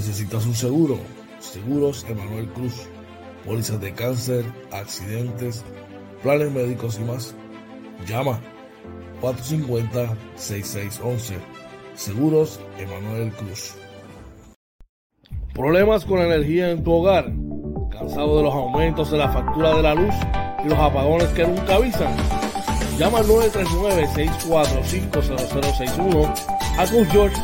¿Necesitas un seguro? Seguros Emanuel Cruz. Pólizas de cáncer, accidentes, planes médicos y más. Llama 450-6611. Seguros Emanuel Cruz. ¿Problemas con la energía en tu hogar? ¿Cansado de los aumentos de la factura de la luz y los apagones que nunca avisan? Llama al 939-645-0061 a Cruz George,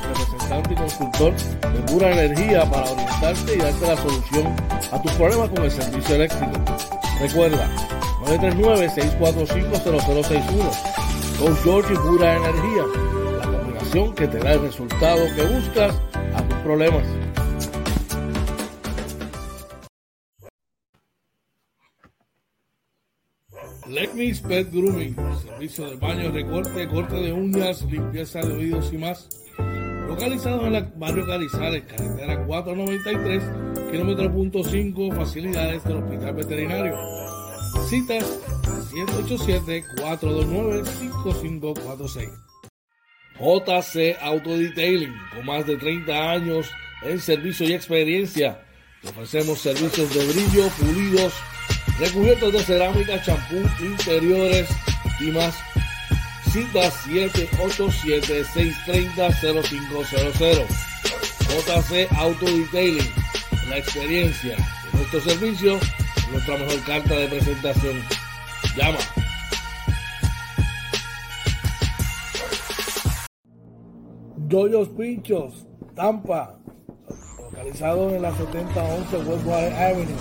y consultor de pura energía para orientarte y darte la solución a tus problemas con el servicio eléctrico. Recuerda, 939-645-0061. Coach George y pura energía, la combinación que te da el resultado que buscas a tus problemas. Lecnis Pet Grooming, servicio de baño, recorte, corte de uñas, limpieza de oídos y más. Localizado en el barrio Carizales, carretera 493, kilómetro punto 5, facilidades del Hospital Veterinario. Citas 787-429-5546. JC Auto Detailing, con más de 30 años en servicio y experiencia. Te ofrecemos servicios de brillo, pulidos, recubiertos de cerámica, champú, interiores y más. Cita 787-630-0500. JC Auto Detailing, la experiencia de nuestro servicio, nuestra mejor carta de presentación. Llama. Yoyos Pinchos, Tampa, localizado en la 7011 Westwater Avenue.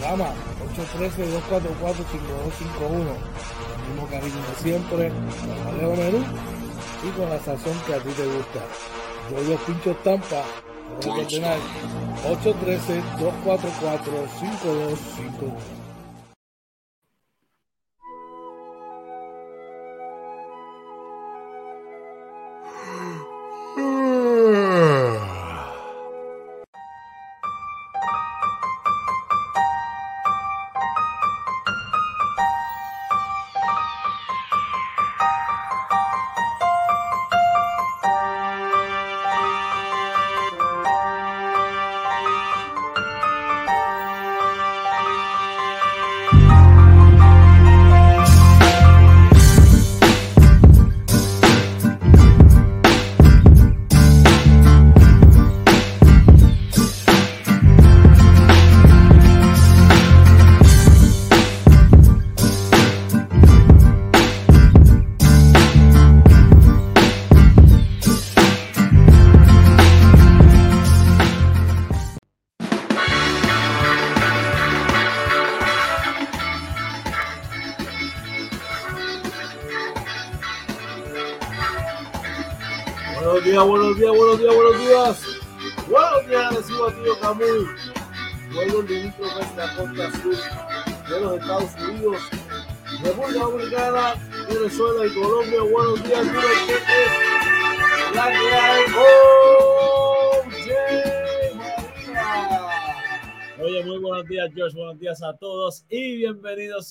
Llama 813-244-5251. Mismo cariño de siempre, con Alejo Menú y con la sazón que a ti te gusta. Yoyos Pinchos Tampa, 813-244-5251.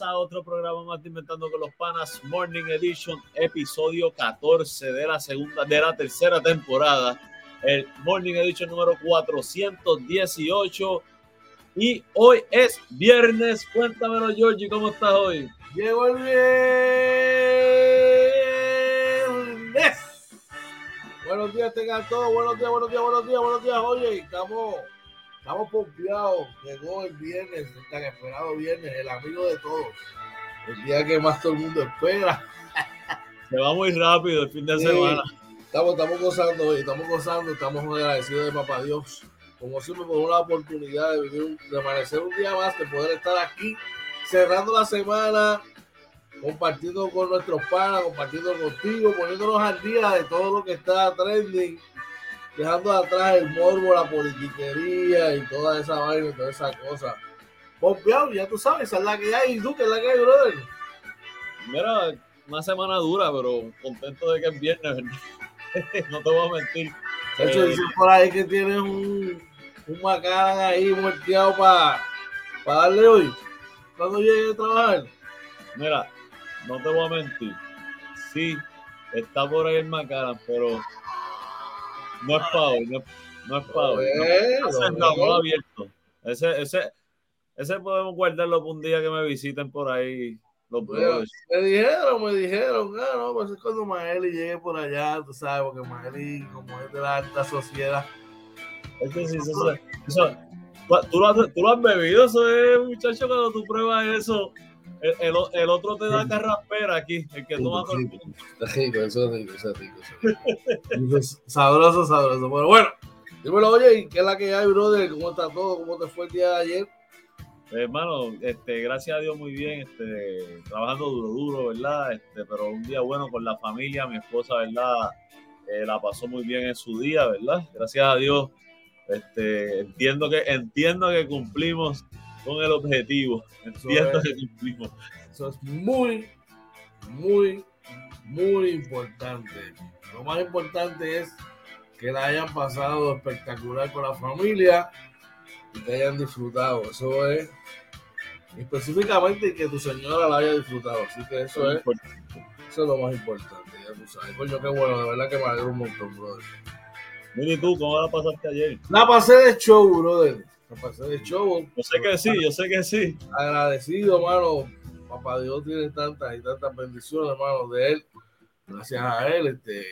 A otro programa más de Inventando con los Panas Morning Edition, episodio 14 de la segunda, de la tercera temporada. El Morning Edition número 418. Y hoy es viernes. Cuéntamelo, Georgie, ¿cómo estás hoy? Llegó el viernes. Buenos días, tengan todos. Buenos días, buenos días, buenos días, buenos días. Oye, estamos, estamos pompeados. Llegó el viernes, el tan esperado viernes, el amigo de todos. El día que más todo el mundo espera. Se va muy rápido el fin de Sí. semana. Estamos, estamos gozando hoy, estamos gozando, estamos agradecidos de Papá Dios. Como siempre, por una oportunidad de vivir, un- de amanecer un día más, de poder estar aquí, cerrando la semana, compartiendo con nuestros panas, compartiendo contigo, poniéndonos al día de todo lo que está trending, dejando atrás el morbo, la politiquería y toda esa vaina y toda esa cosa. Pompeado, ya tú sabes, esa es la que hay, y tú, que es la que hay, brother. Mira, una semana dura, pero contento de que es viernes. ¿verdad? no te voy a mentir. De hecho, Eh, dicen por ahí que tienes un, un macán ahí muerteado para darle hoy. Cuando llegue a trabajar. Mira, no te voy a mentir. Sí, está por ahí el Macaran, pero no es hoy, no, no es para hoy. No, no, no, abierto. Ese, ese, ese podemos guardarlo para un día que me visiten por ahí los Me dijeron, me dijeron, ah, no, pues es cuando Maeli llegue por allá, tú sabes, porque Maeli, como es de la alta sociedad. Es que sí, eso, eso, ¿tú, lo has, tú lo has bebido, eso es, muchacho, cuando tú pruebas eso. El, el, el, otro te da carraspera aquí, el que toma con el rico, eso es rico, eso es rico. Eso es sabroso, sabroso. Pero bueno, dímelo, oye, ¿qué es la que hay, brother? ¿Cómo está todo? ¿Cómo te fue el día de ayer? hermano, este, gracias a Dios muy bien, este, trabajando duro, duro, ¿verdad? Este, pero un día bueno con la familia, mi esposa, ¿verdad? Eh, la pasó muy bien en su día, ¿verdad? Gracias a Dios, este, entiendo que, entiendo que cumplimos con el objetivo, entiendo que cumplimos. Eso es muy, muy, muy importante. Lo más importante es que la hayan pasado espectacular con la familia y que hayan disfrutado. Eso es específicamente que tu señora la haya disfrutado. Así que eso es, eso es lo más importante. Ya tú sabes. Coño, qué bueno, de verdad que me alegro un montón, brother. Mira, tú cómo la pasaste ayer? La pasé de show, brother. Pasé de show. Yo sé que sí, yo sé que sí. Agradecido, hermano. Papá Dios tiene tantas y tantas bendiciones, hermano, de él. Gracias a él, este,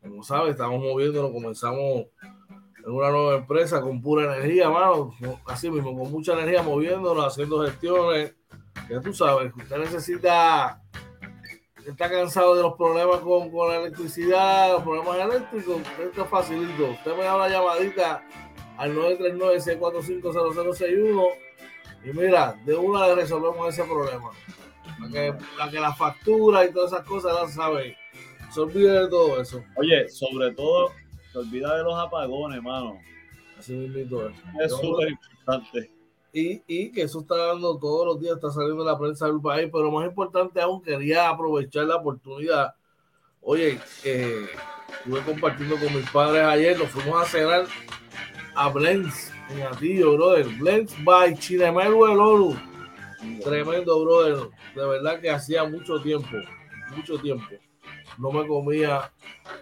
como sabes, estamos moviéndonos, comenzamos en una nueva empresa con pura energía, mano, así mismo, con mucha energía moviéndonos, haciendo gestiones. Ya tú sabes, usted necesita, está cansado de los problemas con, con la electricidad, los problemas eléctricos, esto es facilito. Usted me da una llamadita al 939-645-0061 y mira, de una le resolvemos ese problema. La que, la que la factura y todas esas cosas las sabe. Se olvide de todo eso. Oye, sobre todo olvida de los apagones, mano. Así mismo es. súper importante. Y, y, que eso está dando todos los días, está saliendo en la prensa del país, pero más importante aún, quería aprovechar la oportunidad. Oye, eh, estuve compartiendo con mis padres ayer, nos fuimos a cenar a Blends en Atillo, brother. Blends by Chinemelo El Oro. Tremendo, brother. De verdad que hacía mucho tiempo, mucho tiempo no me comía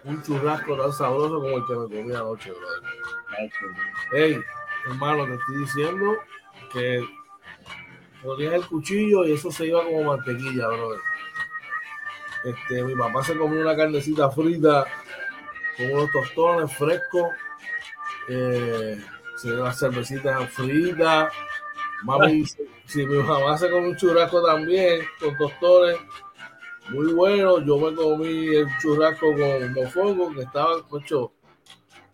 un churrasco tan sabroso como el que me comía anoche, brother. Hey, hermano, te estoy diciendo que ponías el cuchillo y eso se iba como mantequilla, brother. Este, mi papá se comió una carnecita frita con unos tostones frescos, eh, las cervecitas fritas. Mami, si mi mamá se comió un churrasco también con tostones muy bueno. Yo me comí el churrasco con mofongo que estaba hecho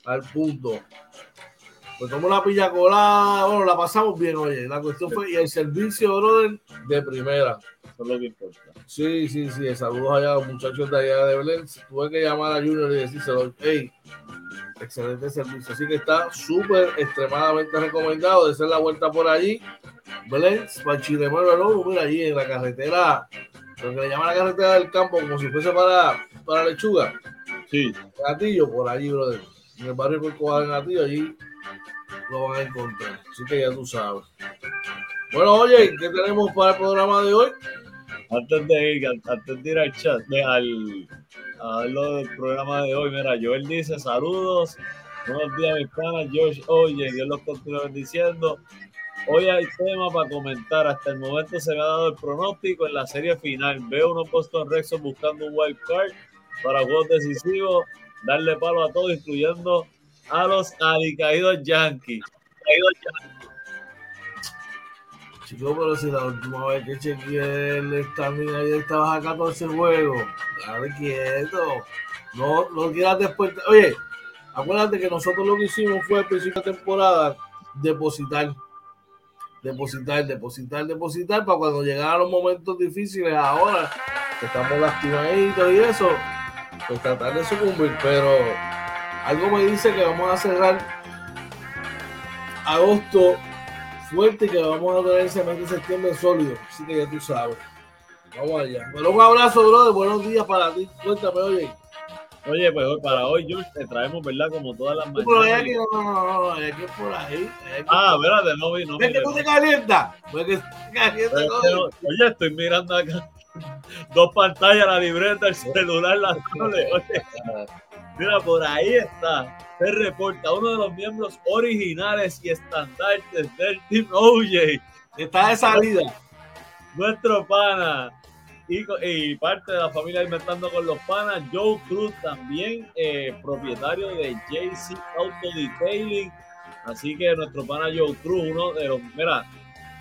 al punto. Pues tomó la piña colada, bueno, la pasamos bien, oye. La cuestión fue, y el servicio, brother, de primera. Eso es lo que importa. Sí, sí, sí. Saludos allá a los muchachos de allá de Belén. Tuve que llamar a Junior y decírselo, hey, excelente servicio. Así que está súper, extremadamente recomendado de hacer la vuelta por allí. Belén, para Chilemero, mira, allí en la carretera lo que le llaman la carretera del campo como si fuese para, para lechuga. Sí. Gatillo, por allí, brother. En el barrio Corcovado en Gatillo, allí lo van a encontrar. Así que ya tú sabes. Bueno, oye, ¿qué tenemos para el programa de hoy? Antes de ir, antes de ir al chat, de, al, a lo del programa de hoy, mira, Joel dice saludos, buenos días mis panas, George, oye, Dios los continúa diciendo. Hoy hay tema para comentar. Hasta el momento se me ha dado el pronóstico en la serie final. Veo unos Boston Red buscando un wild card para juegos decisivos, darle palo a todos, incluyendo a los alicaídos Yankees. Chico, pero si la última vez que chequeé el standing ahí estabas a 14 juegos, dale quieto. No, no quieras después. Oye, acuérdate que nosotros lo que hicimos fue al principio de temporada depositar depositar, depositar, depositar para cuando llegaran los momentos difíciles ahora que estamos lastimaditos y eso, pues tratar de sucumbir, pero algo me dice que vamos a cerrar agosto fuerte y que vamos a tener ese mes de septiembre sólido, así que ya tú sabes. Vamos allá. Pero un abrazo, brother. Buenos días para ti. Cuéntame, oye. Oye, pues para hoy, George, te traemos, ¿verdad? Como todas las mañanas. Pero hay aquí, no, no, no, no, hay aquí por ahí. ah, espérate, no vi, no vi. ¿Es que tú te calientas? ¿Es que te calientas? Oye, estoy mirando acá dos pantallas, la libreta, el celular, las cosas. Oye. Mira, por ahí está. Se reporta uno de los miembros originales y estandartes del Team OJ. Está de salida. Nuestro pana y, parte de la familia Inventando con los Panas, Joe Cruz también, eh, propietario de JC Auto Detailing. Así que nuestro pana Joe Cruz, uno de los, mira,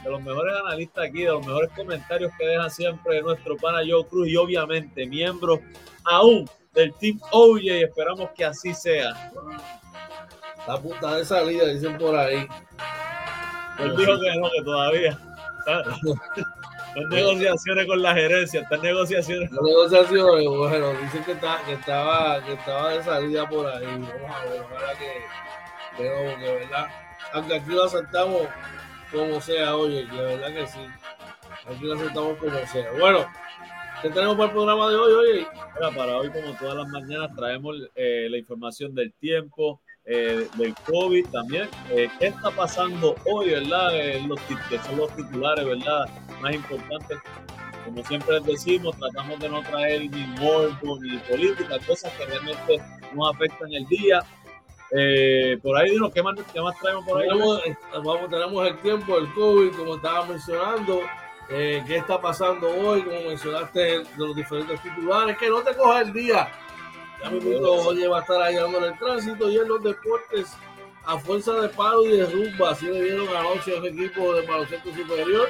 de los mejores analistas aquí, de los mejores comentarios que deja siempre nuestro pana Joe Cruz y obviamente miembro aún del Team OJ. Esperamos que así sea. La puta de salida, dicen por ahí. Él dijo que no, que todavía. Están negociaciones con la gerencia, están negociaciones. Las negociaciones, bueno, dicen que, está, que, estaba, que estaba de salida por ahí. Vamos a ver, ojalá que, pero que verdad, aunque aquí lo aceptamos como sea, oye, de verdad que sí. Aquí lo aceptamos como sea. Bueno, ¿qué tenemos para el programa de hoy, oye? para hoy, como todas las mañanas, traemos eh, la información del tiempo, eh, del COVID también. Eh, ¿Qué está pasando hoy, verdad? los, que son los titulares, ¿verdad? Más importantes. Como siempre decimos, tratamos de no traer ni morbo ni política, cosas que realmente nos afectan el día. Eh, por ahí, ¿qué más, ¿qué más traemos por ahí? Tenemos, vamos, tenemos el tiempo del COVID, como estaba mencionando. ¿Qué está pasando hoy? Como mencionaste, de los diferentes titulares. Que no te coja el día ya mi oye va a estar ahí en el tránsito y en los deportes a fuerza de palo y de rumba. Así le dieron anoche a los equipos de baloncesto superior.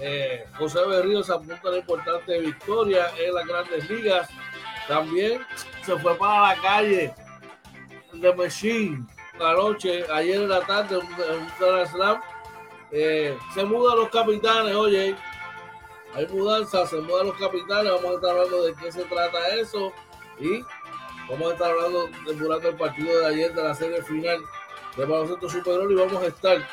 Eh, José Berrío apunta a la importante victoria en las grandes ligas. También se fue para la calle de Machine la noche, ayer en la tarde, en un Slam. Eh, se mudan los capitanes, oye. Hay mudanza, se mudan los capitanes. Vamos a estar hablando de qué se trata eso. Y Vamos a estar hablando durante el partido de ayer de la serie final de baloncesto superior y vamos a estar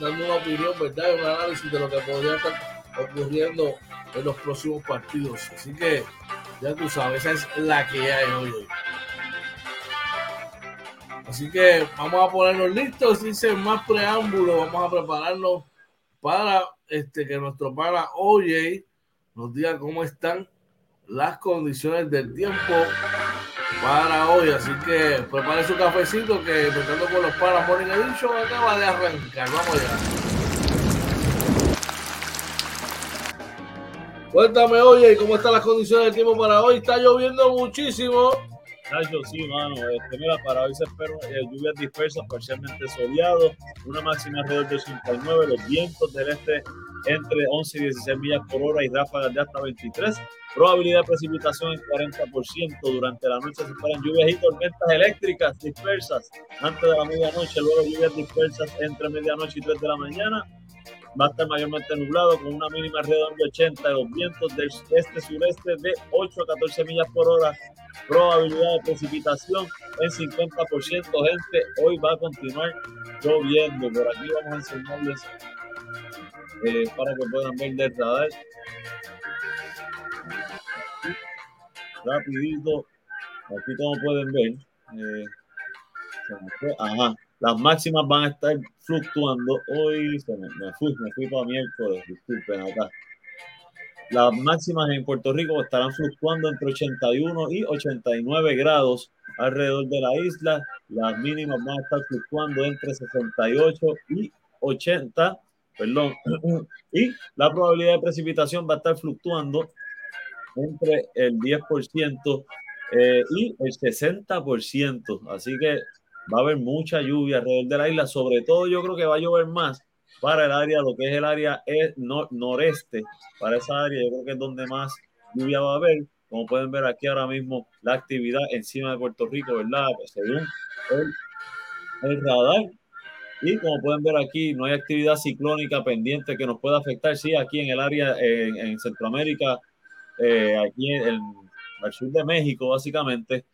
dando una opinión, ¿verdad? Un análisis de lo que podría estar ocurriendo en los próximos partidos. Así que ya tú sabes, esa es la que hay hoy. Así que vamos a ponernos listos, sin más preámbulo, vamos a prepararnos para este, que nuestro pana Oye nos diga cómo están las condiciones del tiempo para hoy. Así que prepare su cafecito que empezando con los para Morning Edition acaba de arrancar. Vamos allá. Cuéntame, oye, ¿cómo están las condiciones del tiempo para hoy? Está lloviendo muchísimo. Nacho, sí, mano. Este, mira, para hoy se esperan eh, lluvias dispersas, parcialmente soleado, una máxima alrededor de 89, los vientos del este entre 11 y 16 millas por hora y ráfagas de hasta 23. Probabilidad de precipitación en 40%. Durante la noche se esperan lluvias y tormentas eléctricas dispersas antes de la medianoche, luego lluvias dispersas entre medianoche y 3 de la mañana. Va a estar mayormente nublado con una mínima alrededor de 80 de los vientos del este-sureste de 8 a 14 millas por hora. Probabilidad de precipitación en 50%. Gente, hoy va a continuar lloviendo. Por aquí vamos a enseñarles eh, para que puedan ver del radar rapidito. Aquí como pueden ver, eh, ajá, las máximas van a estar fluctuando. Hoy me, fui, me fui para miércoles, disculpen acá. Las máximas en Puerto Rico estarán fluctuando entre 81 y 89 grados alrededor de la isla. Las mínimas van a estar fluctuando entre 68 y 80, perdón. Y la probabilidad de precipitación va a estar fluctuando entre el 10% eh, y el 60%. Así que va a haber mucha lluvia alrededor de la isla. Sobre todo yo creo que va a llover más para el área, lo que es el área noreste. Para esa área yo creo que es donde más lluvia va a haber. Como pueden ver aquí ahora mismo, la actividad encima de Puerto Rico, ¿verdad? Según el, radar. Y como pueden ver aquí, no hay actividad ciclónica pendiente que nos pueda afectar. Sí, aquí en el área, en Centroamérica, eh, aquí en, el sur de México, básicamente,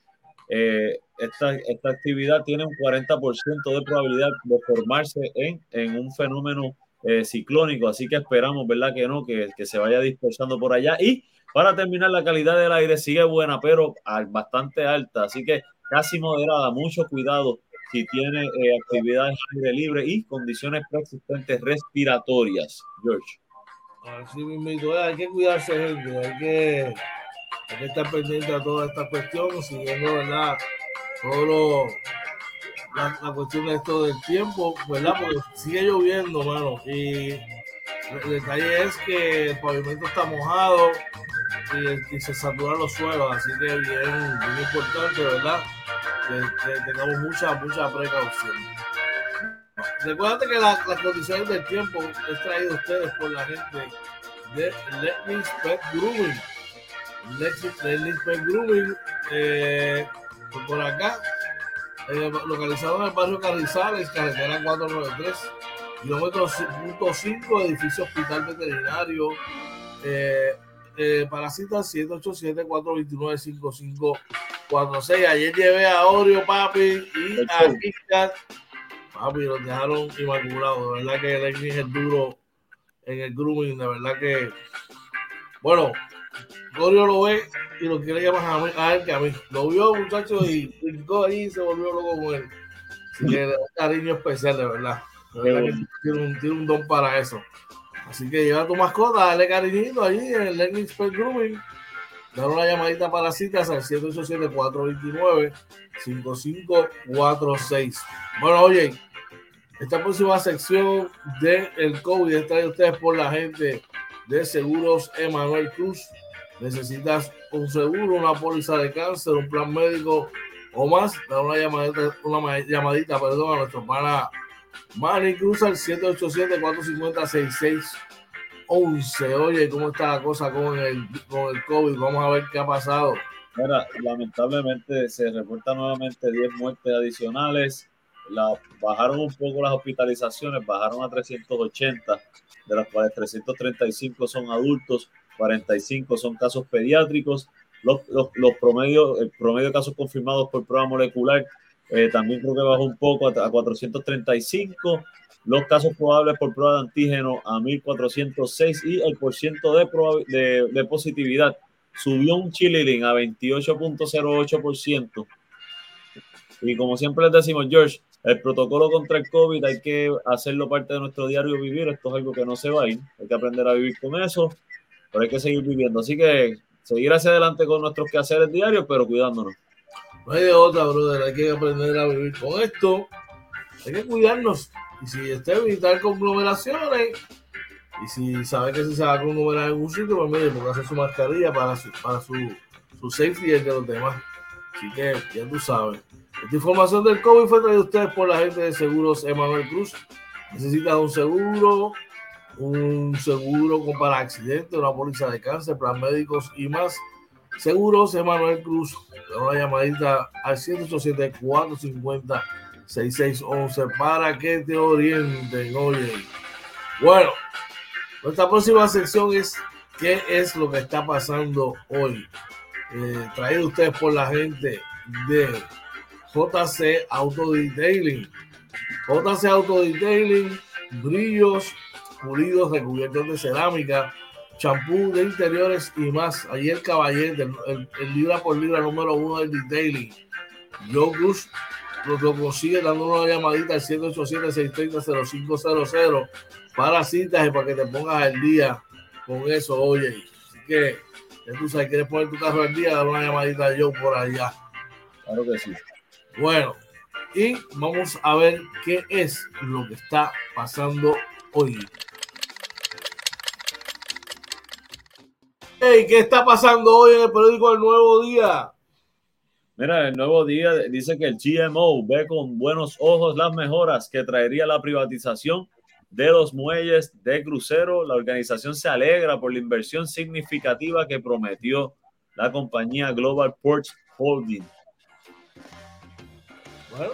eh, esta, esta, actividad tiene un 40% de probabilidad de formarse en, en un fenómeno eh, ciclónico, así que esperamos, ¿verdad? Que no, que, que, se vaya dispersando por allá. Y para terminar, la calidad del aire sigue buena, pero bastante alta, así que casi moderada, mucho cuidado si tiene actividad en aire libre y condiciones preexistentes respiratorias, George. Así mismo, hay que cuidarse, hay que, hay que estar pendiente a toda esta cuestión, siguiendo ¿verdad? todo la, la, cuestión de esto del tiempo, ¿verdad? Porque sigue lloviendo, mano. Y el detalle es que el pavimento está mojado y, se saturan los suelos, así que bien, bien importante, ¿verdad? Que, tengamos mucha, mucha precaución. Recuerden que la, las condiciones del tiempo es traído a ustedes por la gente de Let Pet Grooming. Let Pet Grooming, eh, por acá, eh, localizado en el barrio Carrizales, carretera 493, kilómetro 5, edificio hospital veterinario. Eh, eh, para citas 787-429-5546. Ayer llevé a Oreo, papi, y a Kika. Papi, los dejaron inmaculados. De verdad que el es duro en el grooming. De verdad que, bueno, Oreo lo ve y lo quiere llamar a, él que a mí. Lo vio, muchachos, y brincó ahí y se volvió loco con él. Así que cariño especial, de verdad. De verdad que tiene un, don para eso. Así que lleva tu mascota, dale cariñito ahí en el Learning Expert Grooming. Dale una llamadita para citas al 787-429-5546. Bueno, oye, esta próxima sección del el COVID está de ustedes por la gente de Seguros Emanuel Cruz. Necesitas un seguro, una póliza de cáncer, un plan médico o más. Dale una llamadita, una llamadita perdón, a nuestro hermana Manny Cruz al 787-450-6611. Oye, ¿cómo está la cosa con el, con el COVID? Vamos a ver qué ha pasado. Mira, lamentablemente se reportan nuevamente 10 muertes adicionales. La, bajaron un poco las hospitalizaciones, bajaron a 380, de las cuales 335 son adultos, 45 son casos pediátricos. Los, los, los promedios, el promedio de casos confirmados por prueba molecular eh, también creo que bajó un poco a, 435. Los casos probables por prueba de antígeno a 1406 y el porcentaje de, de, de positividad subió un chililín a 28.08%. Y como siempre les decimos, George, el protocolo contra el COVID hay que hacerlo parte de nuestro diario vivir. Esto es algo que no se va a ir. Hay que aprender a vivir con eso, pero hay que seguir viviendo. Así que seguir hacia adelante con nuestros quehaceres diarios, pero cuidándonos. No hay de otra, brother. Hay que aprender a vivir con esto. Hay que cuidarnos. Y si está evitar conglomeraciones, y si sabe que si se va a conglomerar en algún sitio, pues mire, porque hace su mascarilla para su, para su, su safety y el de los demás. Así que ya tú sabes. Esta información del COVID fue traída a ustedes por la gente de Seguros Emanuel Cruz. Necesitas un seguro, un seguro para accidentes, una póliza de cáncer, plan médicos y más. Seguros Emanuel Cruz, una llamadita al 187-450-6611 para que te orienten. Oye, bueno, nuestra próxima sección es ¿Qué es lo que está pasando hoy? Eh, traído ustedes por la gente de JC Auto Detailing. JC Auto Detailing, brillos pulidos recubiertos de cerámica champú de interiores y más. Allí el caballete, el, el, libra por libra número uno del detailing. Joe Cruz lo, lo consigue dando una llamadita al 787-630-0500 para citas y para que te pongas al día con eso, oye. Así que, ya tú sabes, quieres poner tu carro al día, dar una llamadita a Joe por allá. Claro que sí. Bueno, y vamos a ver qué es lo que está pasando hoy. Hey, ¿qué está pasando hoy en el periódico El Nuevo Día? Mira, el Nuevo Día dice que el GMO ve con buenos ojos las mejoras que traería la privatización de los muelles de crucero. La organización se alegra por la inversión significativa que prometió la compañía Global Ports Holding. Bueno,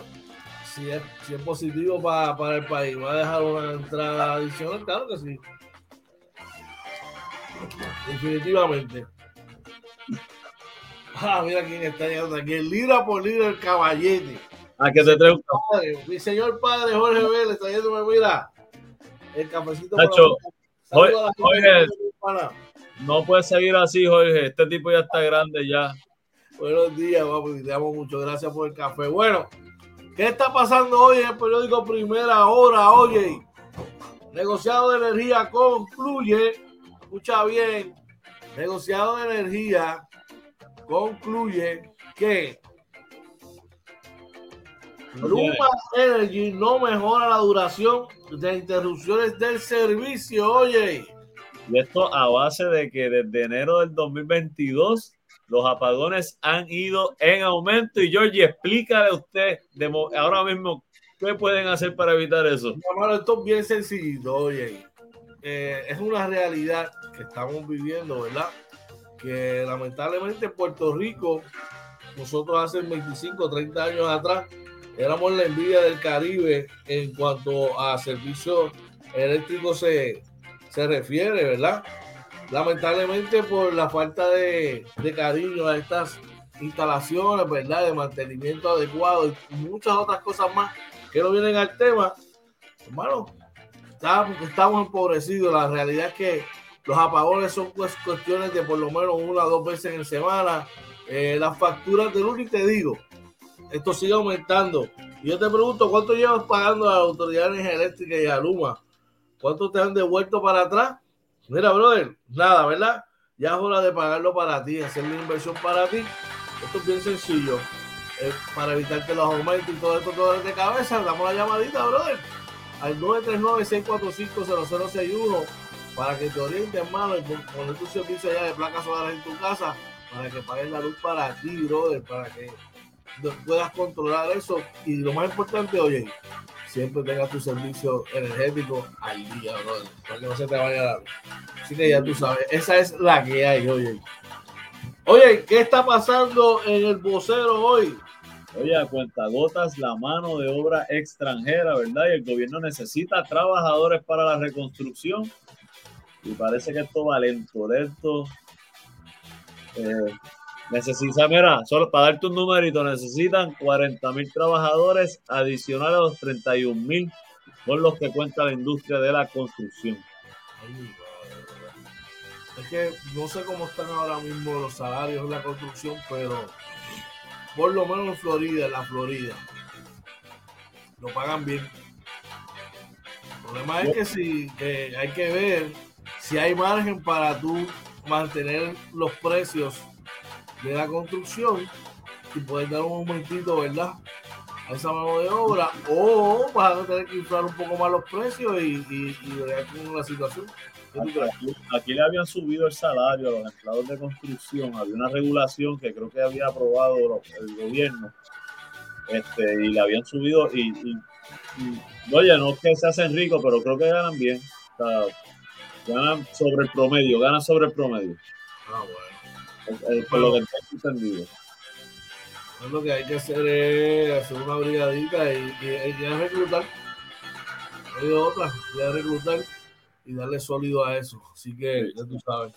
si es, si es positivo para, para el país, va a dejar una entrada adicional, claro que sí. Definitivamente. Ah, mira quién está llegando aquí. El libra por libra el caballete. Ah, que te traigo. Mi señor padre Jorge Vélez está yéndome, mira, el cafecito. Nacho, Jorge, Jorge no puedes seguir así, Jorge. Este tipo ya está grande ya. Buenos días, papi. Te amo mucho. Gracias por el café. Bueno, ¿qué está pasando hoy en el periódico Primera Hora? Oye, negociado de energía concluye escucha bien, negociado de energía concluye que Luma Energy no mejora la duración de interrupciones del servicio, oye. Y esto a base de que desde enero del 2022 los apagones han ido en aumento. Y Georgie, explícale a usted de, ahora mismo qué pueden hacer para evitar eso. Bueno, esto es bien sencillo, oye. Eh, es una realidad que estamos viviendo, ¿verdad? Que lamentablemente en Puerto Rico, nosotros hace 25, 30 años atrás, éramos la envidia del Caribe en cuanto a servicios eléctricos se, se refiere, ¿verdad? Lamentablemente por la falta de, cariño a estas instalaciones, ¿verdad? De mantenimiento adecuado y muchas otras cosas más que no vienen al tema, hermano, estamos, empobrecidos. La realidad es que los apagones son cuestiones de por lo menos una o dos veces en semana. Eh, las facturas de luz, y te digo, esto sigue aumentando. Y yo te pregunto, ¿cuánto llevas pagando a las autoridades eléctricas y a Luma? ¿Cuánto te han devuelto para atrás? Mira, brother, nada, ¿verdad? Ya es hora de pagarlo para ti, hacer la inversión para ti. Esto es bien sencillo. para evitarte los aumentos y todo esto, todo de cabeza, damos la llamadita, brother, al 939-645-0061 para que te oriente, hermano, y poner tu servicio allá de placas solares en tu casa para que paguen la luz para ti, brother, para que puedas controlar eso. Y lo más importante, oye, siempre tengas tu servicio energético al día, para que no se te vaya a dar. Así que ya tú sabes, esa es la que hay, oye. Oye, ¿qué está pasando en el vocero hoy? Oye, a cuentagotas la mano de obra extranjera, ¿verdad? Y el gobierno necesita trabajadores para la reconstrucción. Y parece que esto va lento, lento. Eh, Necesita, mira, solo para darte un numerito, necesitan 40 mil trabajadores adicionales a los 31 mil con los que cuenta la industria de la construcción. Es que no sé cómo están ahora mismo los salarios en la construcción, pero por lo menos en Florida, en la Florida, lo pagan bien. El problema es que si hay que ver si hay margen para tú mantener los precios de la construcción y puedes dar un momentito, ¿verdad? A esa mano de obra, o vas a tener que inflar un poco más los precios y, y, y con la situación. Aquí, le habían subido el salario a los empleados de construcción, había una regulación que creo que había aprobado el gobierno, este, y le habían subido, y, oye, no es que se hacen ricos, pero creo que ganan bien, ganan sobre el promedio, ganan sobre el promedio. Ah, bueno. Por lo que entendido. Lo que hay que hacer es hacer una brigadita y, y, reclutar. hay otra, ya reclutar y darle sólido a eso. Así que ya tú sabes.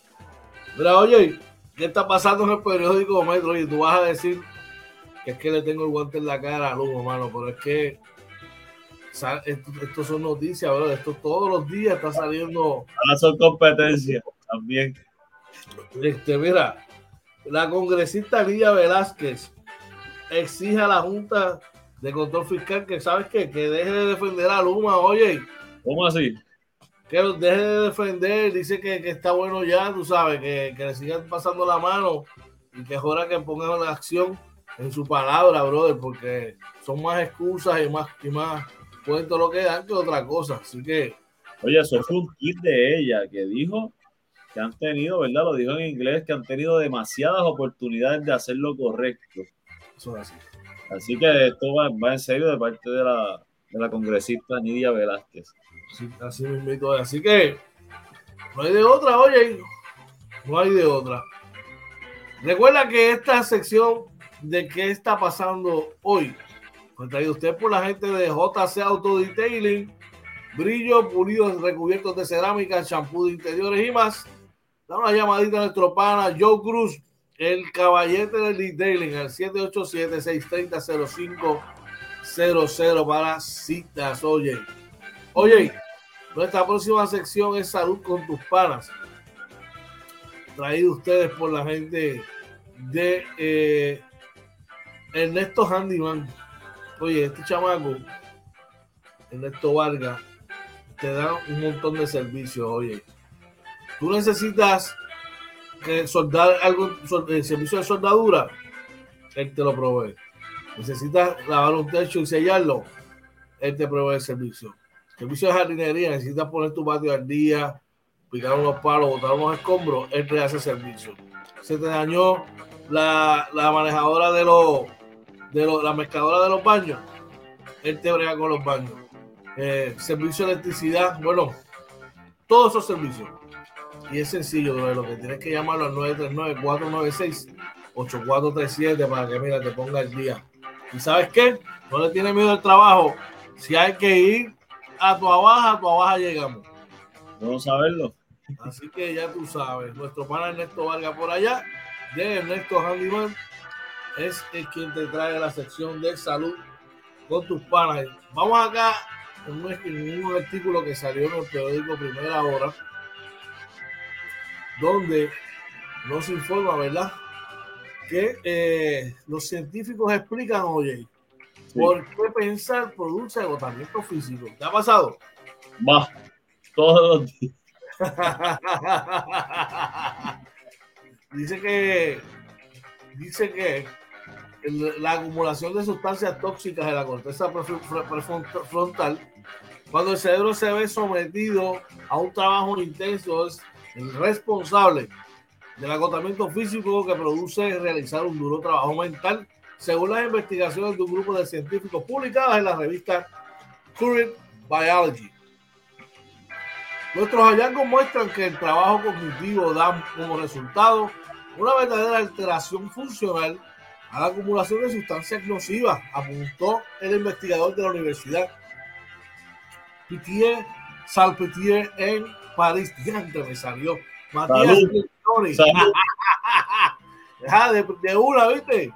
Mira, oye, ¿qué está pasando en el periódico Metro? Y tú vas a decir que es que le tengo el guante en la cara a Lugo, hermano, pero es que esto, son noticias, ¿verdad? Esto todos los días está saliendo. Ahora son competencias también. Este, mira, la congresista Lidia Velázquez exige a la Junta de Control Fiscal que, ¿sabes qué? Que deje de defender a Luma, oye. ¿Cómo así? Que deje de defender, dice que, está bueno ya, tú sabes, que, le sigan pasando la mano y que ahora que pongan la acción en su palabra, brother, porque son más excusas y más, y más cuento lo que dan que otra cosa. Así que. Oye, eso fue un kit de ella que dijo que han tenido, ¿verdad? Lo dijo en inglés, que han tenido demasiadas oportunidades de hacer lo correcto. Eso es así. Así que esto va, en serio de parte de la, de la congresista Nidia Velázquez. Sí, así mismo. Así que no hay de otra, oye. No hay de otra. Recuerda que esta sección de qué está pasando hoy fue usted por la gente de JC Auto Detailing, brillo, pulidos recubiertos de cerámica, champú de interiores y más. Da una llamadita a nuestro pana Joe Cruz, el caballete del detailing, al 787-630-0500 para citas. Oye, oye, nuestra próxima sección es Salud con tus panas. Traído ustedes por la gente de eh, Ernesto Handyman. Oye, este chamaco, Ernesto Vargas, te da un montón de servicios. Oye, tú necesitas soldar algo, el servicio de soldadura, él te lo provee. necesitas lavar un techo y sellarlo, él te provee el servicio. Servicio de jardinería, necesitas poner tu patio al día, picar unos palos, botar unos escombros, él te hace servicio. Se te dañó la, la manejadora de los, de los, la mezcladora de los baños, él te brega con los baños. Eh, servicio de electricidad, bueno, todos esos servicios. Y es sencillo, lo que tienes que llamarlo al 939-496-8437 para que, mira, te ponga el día. ¿Y sabes qué? No le tienes miedo al trabajo. Si hay que ir a tu abaja, a tu abaja llegamos. Vamos a verlo. Así que ya tú sabes, nuestro pana Ernesto Vargas por allá, de Ernesto Handyman, es el quien te trae la sección de salud con tus panas. Vamos acá en un, en un artículo que salió en el periódico Primera Hora, donde nos informa, ¿verdad? Que eh, los científicos explican, oye, Sí. por qué pensar produce agotamiento físico. ¿Te ha pasado? Va. Todos los días. dice que dice que la acumulación de sustancias tóxicas en la corteza pref- fr- prefron- frontal cuando el cerebro se ve sometido a un trabajo intenso es el responsable del agotamiento físico que produce realizar un duro trabajo mental según las investigaciones de un grupo de científicos publicadas en la revista Current Biology Nuestros hallazgos muestran que el trabajo cognitivo da como resultado una verdadera alteración funcional a la acumulación de sustancias nocivas, apuntó el investigador de la Universidad Pitié Salpetier en París. Diante me salió. Matías. Deja de, de una, ¿viste?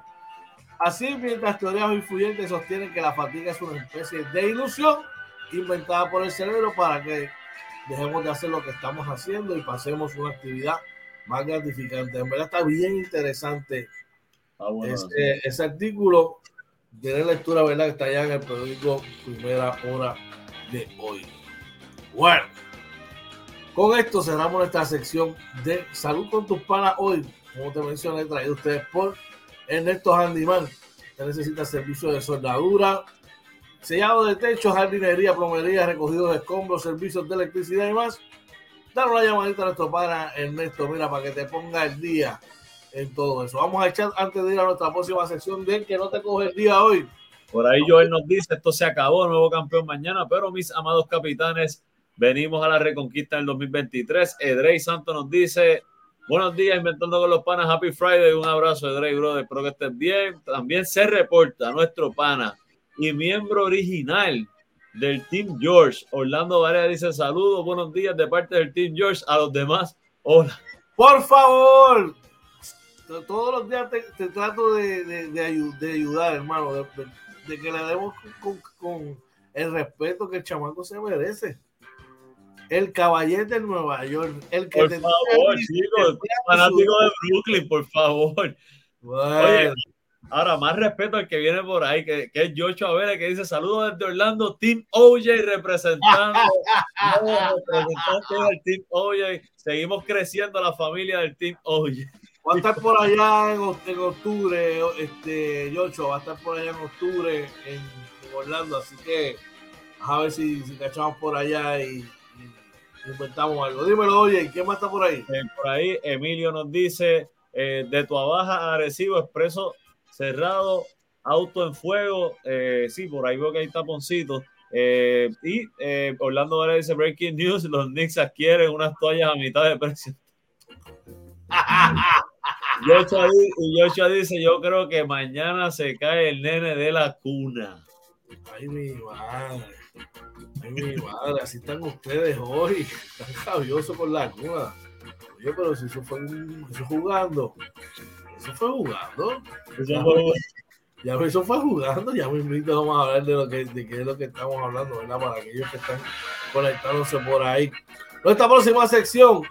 Así, mientras teorías influyentes sostienen que la fatiga es una especie de ilusión inventada por el cerebro para que dejemos de hacer lo que estamos haciendo y pasemos una actividad más gratificante. En verdad está bien interesante Ah, bueno, ese, ese artículo de lectura, ¿verdad? Que está allá en el periódico Primera Hora de hoy. Bueno, con esto cerramos nuestra sección de Salud con tus panas hoy. Como te mencioné, traído ustedes por Ernesto Handyman. Usted necesita servicio de soldadura, sellado de techo, jardinería, plomería, recogido de escombros, servicios de electricidad y más. Dale una llamadita a nuestro pana Ernesto, mira, para que te ponga el día en todo eso. Vamos a echar antes de ir a nuestra próxima sección de que no te coge el día hoy. Por ahí Joel nos dice, esto se acabó, nuevo campeón mañana, pero mis amados capitanes, venimos a la reconquista del 2023. Edrey Santos nos dice, buenos días, inventando con los panas, Happy Friday, un abrazo Edrey, brother, espero que estés bien. También se reporta nuestro pana y miembro original del Team George, Orlando Varela dice, saludos, buenos días de parte del Team George, a los demás, hola. Por favor, todos los días te, trato de, de- de ayu- de ayudar, hermano, de, de- de que le demos con, con el respeto que el chamaco se merece. El caballete de Nueva York, el que Por te favor, chicos, fanático de Brooklyn, por favor. Bueno, Oye, ahora más respeto al que viene por ahí, que, que es Joshua Vélez, que dice saludos desde Orlando, Team OJ representando, no, representante del Team OJ. Seguimos creciendo la familia del Team OJ. va a estar por allá en, en octubre, este, Yocho, va a estar por allá en octubre en, en Orlando, así que a ver si, si cachamos por allá y inventamos algo. Dímelo, oye, ¿quién más está por ahí? Eh, por ahí Emilio nos dice eh, de tu abaja a Arecibo, expreso cerrado, auto en fuego. Eh, sí, por ahí veo que hay taponcitos. Y Orlando Vélez dice breaking news, los Knicks adquieren unas toallas a mitad de precio. Y Joshua dice, yo creo que mañana se cae el nene de la cuna. Ay, mi madre. Mi madre, así están ustedes hoy. Están rabiosos con la cuna. Oye, pero si eso fue eso jugando. Eso fue jugando. Ya eso fue jugando. Ya me invito, vamos a hablar de lo que, de qué es lo que estamos hablando, ¿verdad? Para aquellos que están conectándose por ahí. Nuestra próxima sección.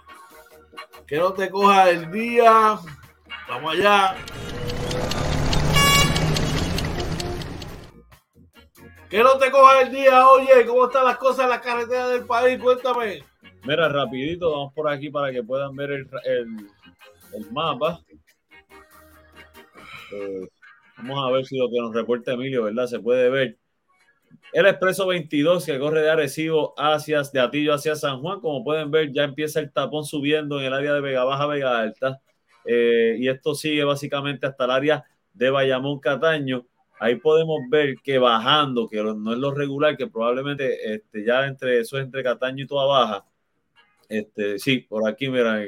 Que no te coja el día. Vamos allá. Que no te coja el día, oye, ¿cómo están las cosas en la carretera del país? Cuéntame. Mira, rapidito, vamos por aquí para que puedan ver el, el- el mapa. Eh, Vamos a ver si lo que nos reporta Emilio, ¿verdad? Se puede ver. El expreso 22 que corre de Arecibo hacia de Atillo hacia San Juan, como pueden ver, ya empieza el tapón subiendo en el área de Vega Baja, Vega Alta. Eh, y esto sigue básicamente hasta el área de Bayamón Cataño. Ahí podemos ver que bajando, que no es lo regular, que probablemente este, ya entre eso es entre Cataño y toda baja. Este, sí, por aquí, mira,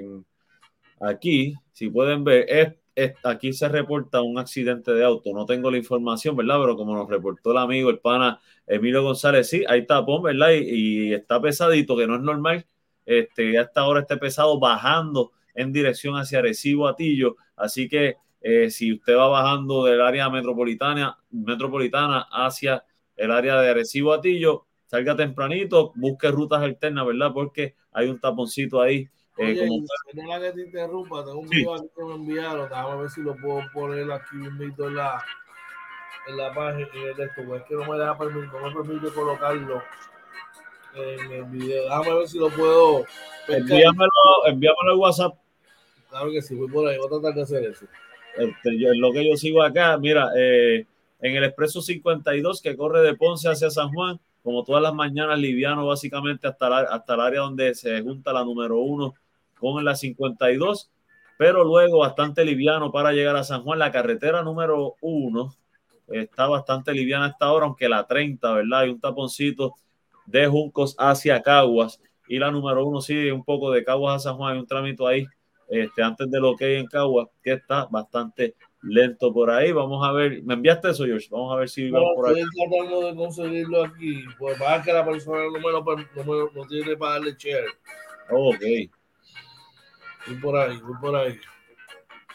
aquí, si pueden ver, es aquí se reporta un accidente de auto. No tengo la información, ¿verdad? Pero como nos reportó el amigo, el pana Emilio González, sí, hay tapón, ¿verdad? Y, está pesadito, que no es normal. Este, hasta ahora esté pesado bajando en dirección hacia Arecibo Atillo. Así que eh, si usted va bajando del área metropolitana, metropolitana hacia el área de Arecibo Atillo, salga tempranito, busque rutas alternas, ¿verdad? Porque hay un taponcito ahí eh, Oye, como... que te interrumpa, tengo un video aquí que me enviaron, a ver si lo puedo poner aquí invito en la en la página de esto, pues es que no me deja permitir, no me permite colocarlo en el video. Déjame ver si lo puedo. Envíamelo, envíamelo al WhatsApp. Claro que sí, voy por ahí, voy a tratar de hacer eso. Este, yo, lo que yo sigo acá, mira, eh, en el expreso 52 que corre de Ponce hacia San Juan, como todas las mañanas, liviano básicamente hasta, hasta el área donde se junta la número uno con la 52, pero luego bastante liviano para llegar a San Juan. La carretera número 1 está bastante liviana hasta ahora, aunque la 30, ¿verdad? Hay un taponcito de Juncos hacia Caguas y la número 1 sigue un poco de Caguas a San Juan. Hay un trámite ahí este, antes de lo que hay en Caguas que está bastante lento por ahí. Vamos a ver, ¿me enviaste eso, George? Vamos a ver si no, por ahí. Estoy tratando de conseguirlo aquí, pues para que la persona no me lo, no no tiene para darle share. ok. Voy por ahí, voy por ahí.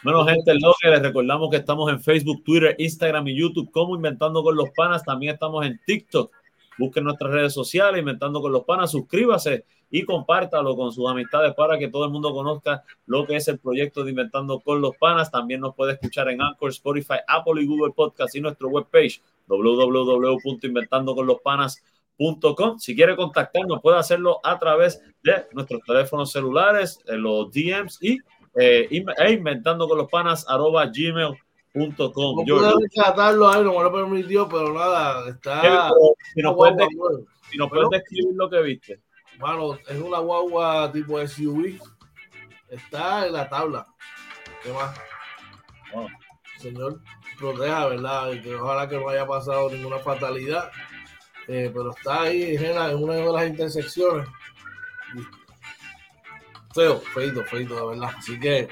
Bueno, gente, lo que les recordamos que estamos en Facebook, Twitter, Instagram y YouTube como Inventando con los Panas. También estamos en TikTok. Busquen nuestras redes sociales, Inventando con los Panas. Suscríbase y compártalo con sus amistades para que todo el mundo conozca lo que es el proyecto de Inventando con los Panas. También nos puede escuchar en Anchor, Spotify, Apple y Google Podcast y nuestro webpage www.inventandoconlospanas.com. Si quiere contactarnos, puede hacerlo a través de nuestros teléfonos celulares, en los DMs y eh, e inventando con los panas gmail.com. No pude rescatarlo ahí, no me lo permitió, pero nada, está. Si nos puedes, si nos puedes describir lo que viste. Bueno, es una guagua tipo SUV. Está en la tabla. ¿Qué más? Señor, proteja, ¿verdad? Que ojalá que no haya pasado ninguna fatalidad. Eh, pero está ahí en una de las intersecciones. Feo, feito, feito, de verdad. Así que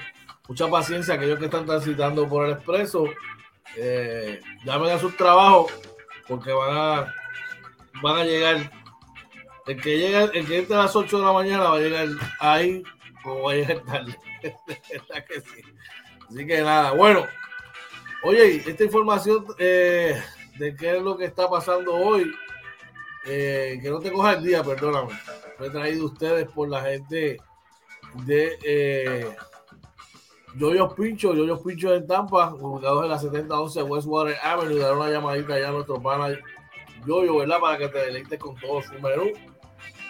mucha paciencia aquellos que están transitando por el expreso. Eh, llamen a su trabajo porque van a, van a llegar el que llega, el que entra a las 8 de la mañana va a llegar ahí como va a llegar tarde. Así que nada, bueno. Oye, esta información eh, de qué es lo que está pasando hoy, eh, que no te coja el día, perdóname. Fue traído ustedes por la gente de eh, Yoyos Pincho, Yoyos Pincho en Tampa, ubicados en la 7011 Westwater Avenue. Dar una llamadita allá a nuestro pana Yoyo, ¿verdad? Para que te deleites con todo su menú.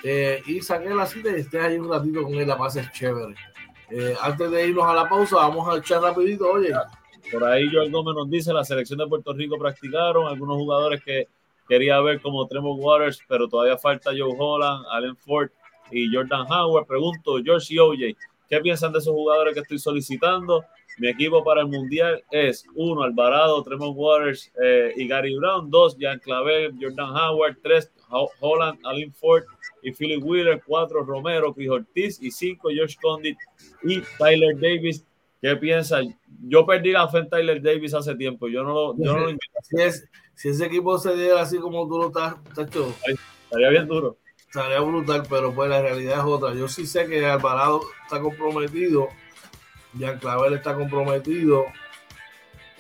Eh, y saqué la cita y estés ahí un ratito con él, la paz es chévere. Eh, antes de irnos a la pausa, vamos a echar rapidito, oye. Por ahí Joel Gómez nos dice, la selección de Puerto Rico practicaron, algunos jugadores que quería ver como Tremor Waters, pero todavía falta Joe Holland, Allen Ford y Jordan Howard. Pregunto, George y OJ, ¿qué piensan de esos jugadores que estoy solicitando? Mi equipo para el Mundial es uno, Alvarado, Tremont Waters eh, y Gary Brown. Dos, Jan Clavel, Jordan Howard. Tres, Holland, Alin Ford y Philip Wheeler. Cuatro, Romero, Chris Ortiz. Y cinco, Josh Condit y Tyler Davis. ¿Qué piensan? Yo perdí la fe en Tyler Davis hace tiempo. Yo no lo, yo no lo si, es, si ese equipo se diera así como tú lo estás. Estaría bien duro. Estaría brutal, pero pues la realidad es otra. Yo sí sé que Alvarado está comprometido Jan Clavel está comprometido.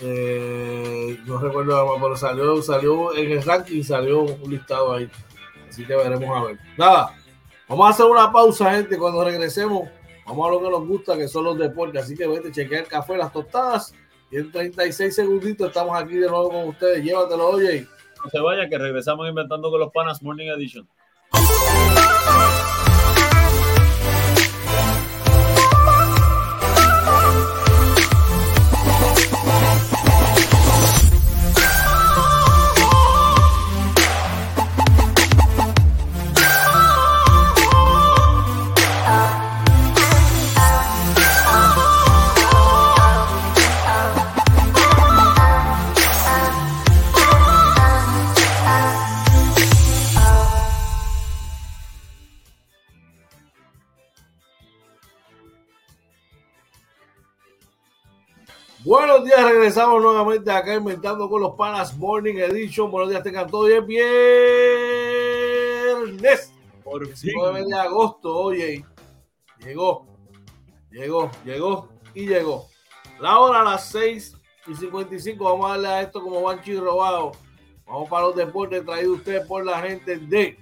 Eh, no recuerdo pero salió, salió en el ranking, salió un listado ahí. Así que veremos a ver. Nada, vamos a hacer una pausa, gente. Cuando regresemos, vamos a lo que nos gusta, que son los deportes. Así que vete, chequear el café, las tostadas. Y en 36 segunditos estamos aquí de nuevo con ustedes. Llévatelo, oye. No se vaya, que regresamos inventando con los panas Morning Edition. Buenos días, regresamos nuevamente acá inventando con los panas Morning Edition. Buenos días, tengan todo bien. Viernes. Por fin. 9 de agosto, oye. Llegó, llegó, llegó y llegó. La hora a las 6 y 55. Vamos a darle a esto como Banchi robado. Vamos para los deportes traídos ustedes por la gente de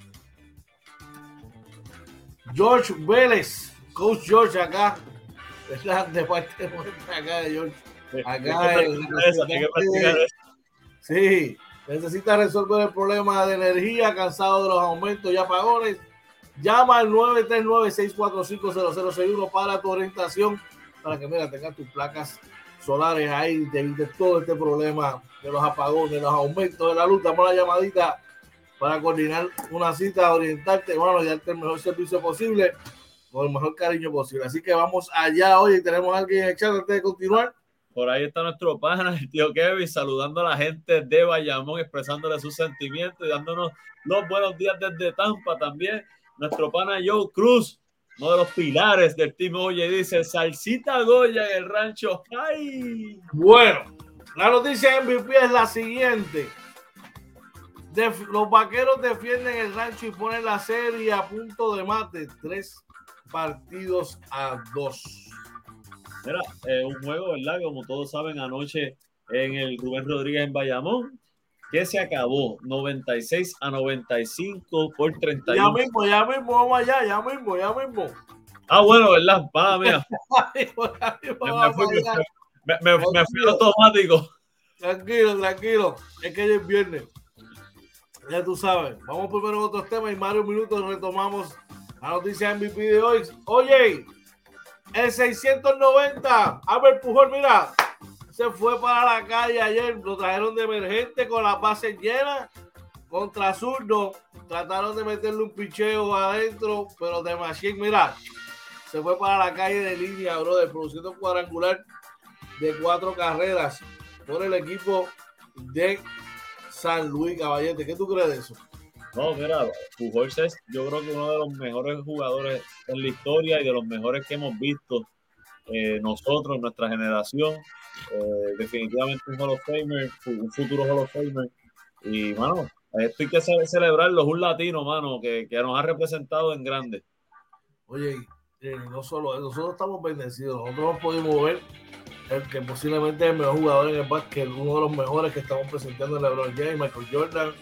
George Vélez. Coach George acá. Es la de parte de acá de George. Acá Hay que el practicar eso, hay que practicar eso. Sí, necesita resolver el problema de energía, cansado de los aumentos y apagones. Llama al 939-645-0061 para tu orientación, para que mira, tengas tus placas solares ahí te evites todo este problema de los apagones, los aumentos de la luz. Damos la llamadita para coordinar una cita, orientarte, bueno, y darte el mejor servicio posible, con el mejor cariño posible. Así que vamos allá hoy. Tenemos a alguien en el chat antes de continuar. Por ahí está nuestro pana, el tío Kevin, saludando a la gente de Bayamón, expresándole sus sentimientos y dándonos los buenos días desde Tampa también. Nuestro pana Joe Cruz, uno de los pilares del Team Oye, dice, salsita Goya en el rancho. ¡Ay! Bueno, la noticia MVP es la siguiente. Los vaqueros defienden el rancho y ponen la serie a punto de mate. Tres partidos a dos. Mira, eh, un juego, ¿verdad? Como todos saben, anoche en el Rubén Rodríguez en Bayamón, que se acabó 96 a 95 por Ya 31. mismo, ya mismo, vamos allá, ya mismo, ya mismo. Ah, bueno, ¿verdad? Ya ya mismo, Me, fui, me, me- me fui automático. Tranquilo, tranquilo. Es que ya es viernes. Ya tú sabes. Vamos primero a otros temas y en varios minutos retomamos la noticia MVP de hoy. Oye, el 690, Albert Pujol, mira, se fue para la calle ayer. Lo trajeron de emergente con las bases llenas contra zurdo. Trataron de meterle un picheo adentro, pero de Machine, mira, se fue para la calle de línea, brother, produciendo un cuadrangular de cuatro carreras por el equipo de San Luis Caballete. ¿Qué tú crees de eso? No, mira, Pujols es yo creo que uno de los mejores jugadores en la historia y de los mejores que hemos visto eh, nosotros, nuestra generación. Eh, definitivamente un Hall of Famer, un futuro Hall of Famer. Y, mano, esto hay que ce- celebrarlo. Es un latino, mano, que, nos ha representado en grande. Oye, eh, no solo nosotros estamos bendecidos. Nosotros nos pudimos ver el que posiblemente es el mejor jugador en el básquet, uno de los mejores que estamos presentando en LeBron James, Michael Jordan,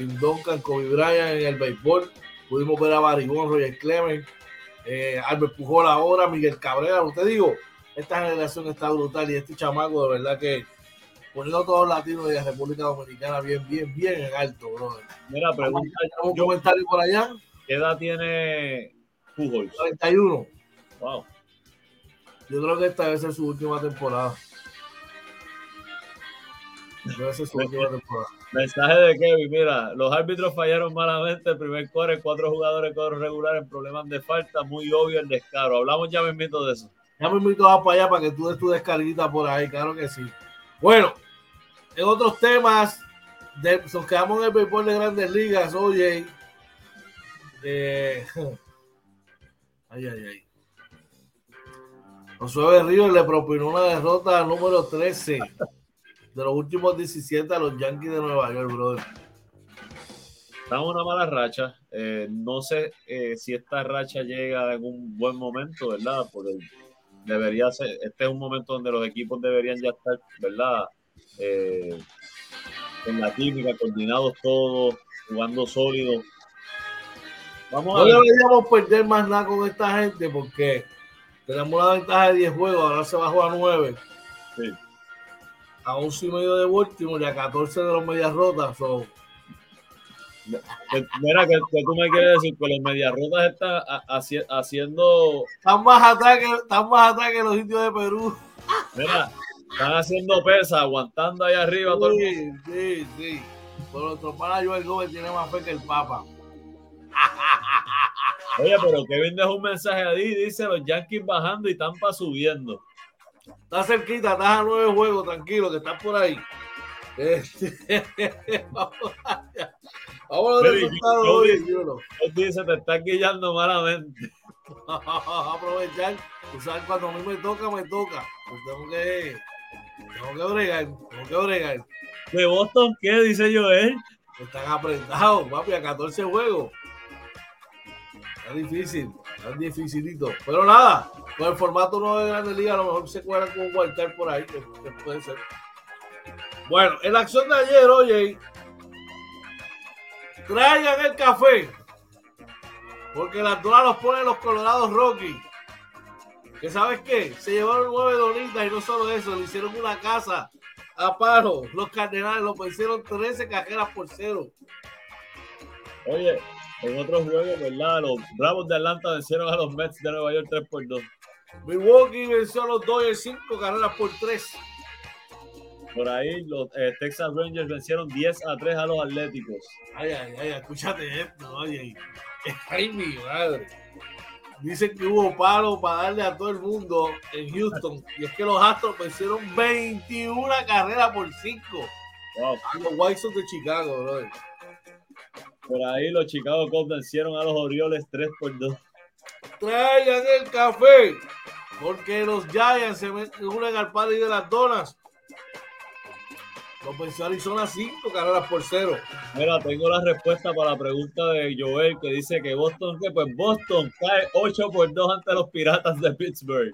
Tim Duncan, Kobe Bryant en el béisbol. Pudimos ver a Baribón, Roger Clemens, eh, Albert Pujol ahora, Miguel Cabrera. Te digo, esta generación está brutal y este chamaco de verdad que poniendo a todos los latinos de la República Dominicana bien, bien, bien en alto, brother. Mira, pregunta, ¿Un comentario por allá? ¿qué edad tiene Pujols? 31. Wow. Yo creo que esta debe ser su última temporada. Mensaje de Kevin, mira, los árbitros fallaron malamente el primer cuarto, cuatro jugadores cuadro regular en problemas de falta, muy obvio el descaro. Hablamos ya mismito de eso. Ya me invito a para allá para que tú des tu descarguita por ahí, claro que sí. Bueno, en otros temas, de, nos quedamos en el béisbol de grandes ligas, oye. Eh, ay, ay, ay. Josué Ríos le propinó una derrota número 13 de los últimos 17 a los Yankees de Nueva York, brother. Estamos en una mala racha. Eh, no sé eh, si esta racha llega en un buen momento, ¿verdad? Porque debería ser, este es un momento donde los equipos deberían ya estar, ¿verdad? Eh, en la química, coordinados todos, jugando sólido. Vamos No a ver. deberíamos perder más nada con esta gente porque tenemos una ventaja de 10 juegos, ahora se bajó a 9. Sí. A 11 y medio de Baltimore y a 14 de los medias rotas. so, Que- Mira, que, que tú me quieres decir que los medias rotas están ha- haci- haciendo, están, más atrás que, están más atrás que los indios de Perú. mira, están haciendo pesa, aguantando ahí arriba todo el mundo. Sí, sí, sí. Pero nuestro pana Joel Gómez tiene más fe que el Papa. Oye, pero Kevin dejó un mensaje ahí, dice los Yankees bajando y Tampa subiendo. Está cerquita, estás a 9 juegos, tranquilo, que estás por ahí. Este, vamos allá. Vamos a Pero, resultados hoy, Juno. Él dice, te está guillando malamente. aprovechar. Tú sabes, cuando a mí me toca, me toca. Pues tengo que Tengo que bregar, tengo que bregar. ¿De Boston qué? Dice Joel. Están apretados, papi, a 14 juegos. Está difícil, está dificilito. Pero nada, con el formato nuevo de Grandes Ligas, a lo mejor se cuadran con un Walter por ahí, que, puede ser. Bueno, en la acción de ayer, oye, traigan el café. Porque la altura los ponen los Colorados Rockies. Que sabes qué? Se llevaron nueve donitas y no solo eso, le hicieron una casa a paro. Los Cardenales lo vencieron 13 cajeras por cero. Oye, en otros juegos, ¿verdad? Los Bravos de Atlanta vencieron a los Mets de Nueva York 3 por 2. Milwaukee venció a los Dodgers 5 carreras por 3. Por ahí los eh, Texas Rangers vencieron 10 a 3 a los Atléticos. Ay, ay, ay, escúchate esto, oye. Ay, mi madre. Dicen que hubo paro para darle a todo el mundo en Houston. Y es que los Astros vencieron 21 carreras por 5 Wow. a los White Sox de Chicago, brother. Por ahí los Chicago Cubs vencieron a los Orioles 3 por 2. Traigan el café. Porque los Giants se unen al party de las donas. Los venció Arizona 5 carreras por 0. Mira, tengo la respuesta para la pregunta de Joel que dice que Boston, que pues Boston cae 8 por 2 ante los Piratas de Pittsburgh.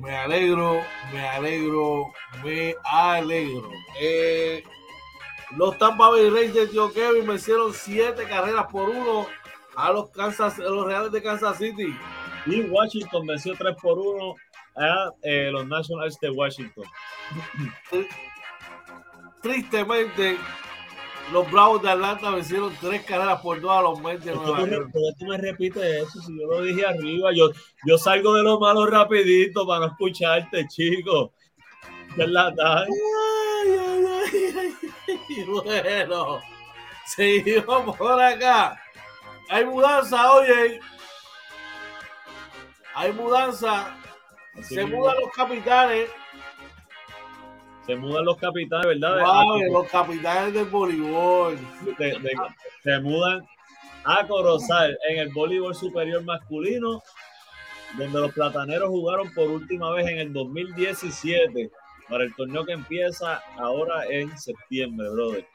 Me alegro, me alegro, me alegro. Eh, los Tampa Bay Rays de Kevin vencieron 7 carreras por 1 a los Kansas, a los Reales de Kansas City. Y Washington venció 3 por 1 a eh, los Nationals de Washington. Tristemente, los Bravos de Atlanta vencieron 3 carreras por 2 a los Mets de ¿Por Nueva York. tú me repites eso? Si yo lo dije arriba, yo, yo salgo de lo malo rapidito para no escucharte, chico. Es la tarde. Ay, ay, ay, ay. Bueno, seguimos por acá. Hay mudanza, oye. Hay mudanza. Así Se mismo. mudan los capitanes. Se mudan los capitanes, ¿verdad? De- Suave, los capitanes del voleibol. de- de- se mudan a Corozal en el voleibol superior masculino, donde los plataneros jugaron por última vez en el 2017 para el torneo que empieza ahora en septiembre, brother.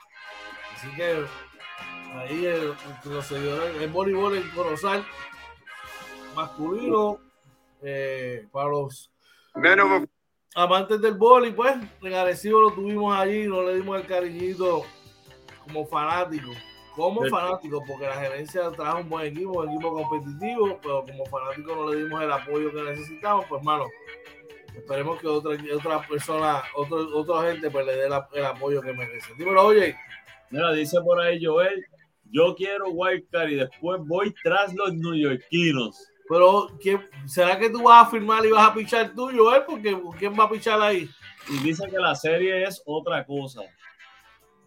Así que ahí el, los seguidores, el voleibol en Corozal masculino eh, para los amantes del boli, pues, agradecido lo tuvimos allí, no le dimos el cariñito como fanático, como fanático, porque la gerencia trajo un buen equipo, un equipo competitivo, pero como fanático no le dimos el apoyo que necesitamos, pues, mano, esperemos que otra, otra persona, otro, otra gente, pues, le dé la- el apoyo que merece. Dímelo, oye, Mira, dice por ahí Joel, yo quiero wildcard y después voy tras los neoyorquinos. pero ¿quién, ¿será que tú vas a firmar y vas a pichar tú, Joel? Porque ¿quién va a pichar ahí? Y dice que la serie es otra cosa.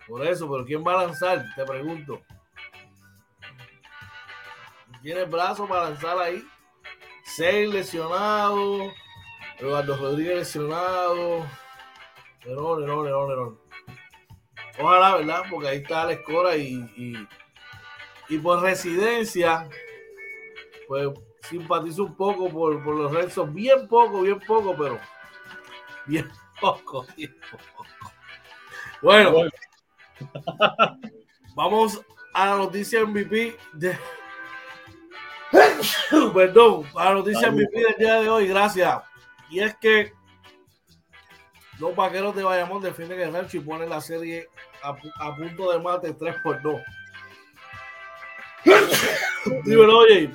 Por eso, pero ¿quién va a lanzar? Te pregunto. ¿Tiene brazo para lanzar ahí? Seis lesionados. Eduardo Rodríguez lesionado. Nerón, Nerón, Nerón, Nerón. Ojalá, ¿verdad? Porque ahí está la escora y, y, y por residencia, pues simpatizo un poco por, por los Red Sox. Bien poco, bien poco, pero bien poco, bien poco. Bueno, Bueno, Vamos a la noticia MVP de. Perdón, a la noticia. MVP del día de hoy, gracias. Y es que los vaqueros de Bayamón defienden el rancho y ponen la serie a, pu- a punto de mate 3 por 2. Dímelo, oye.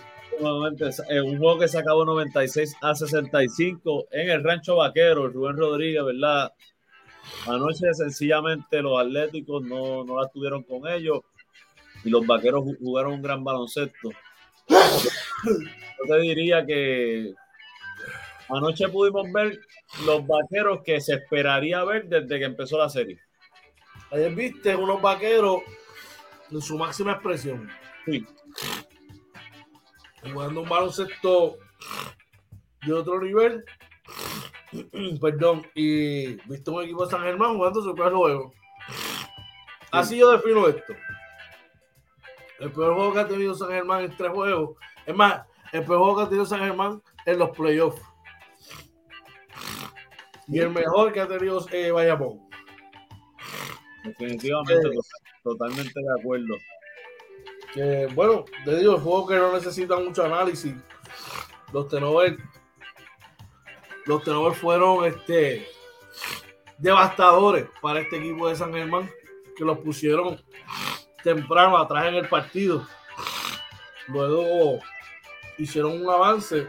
en un juego que se acabó 96 a 65 en el Rancho Vaquero, Rubén Rodríguez, ¿verdad? Anoche sencillamente los Atléticos no, no la tuvieron con ellos y los Vaqueros ju- jugaron un gran baloncesto. Yo te diría que anoche pudimos ver los Vaqueros que se esperaría ver desde que empezó la serie. Ayer viste unos vaqueros en su máxima expresión. Sí. jugando un baloncesto de otro nivel. Perdón, y visto un equipo de San Germán jugando su peor juego. Así yo defino esto. El peor juego que ha tenido San Germán en tres juegos. Es más, el peor juego que ha tenido San Germán en los playoffs. Y el mejor que ha tenido eh, Bayamón. Definitivamente, eh, totalmente de acuerdo. Que bueno, te digo, el juego que no necesita mucho análisis. Los Tenover, los Tenover fueron este devastadores para este equipo de San Germán, que los pusieron temprano atrás en el partido. Luego hicieron un avance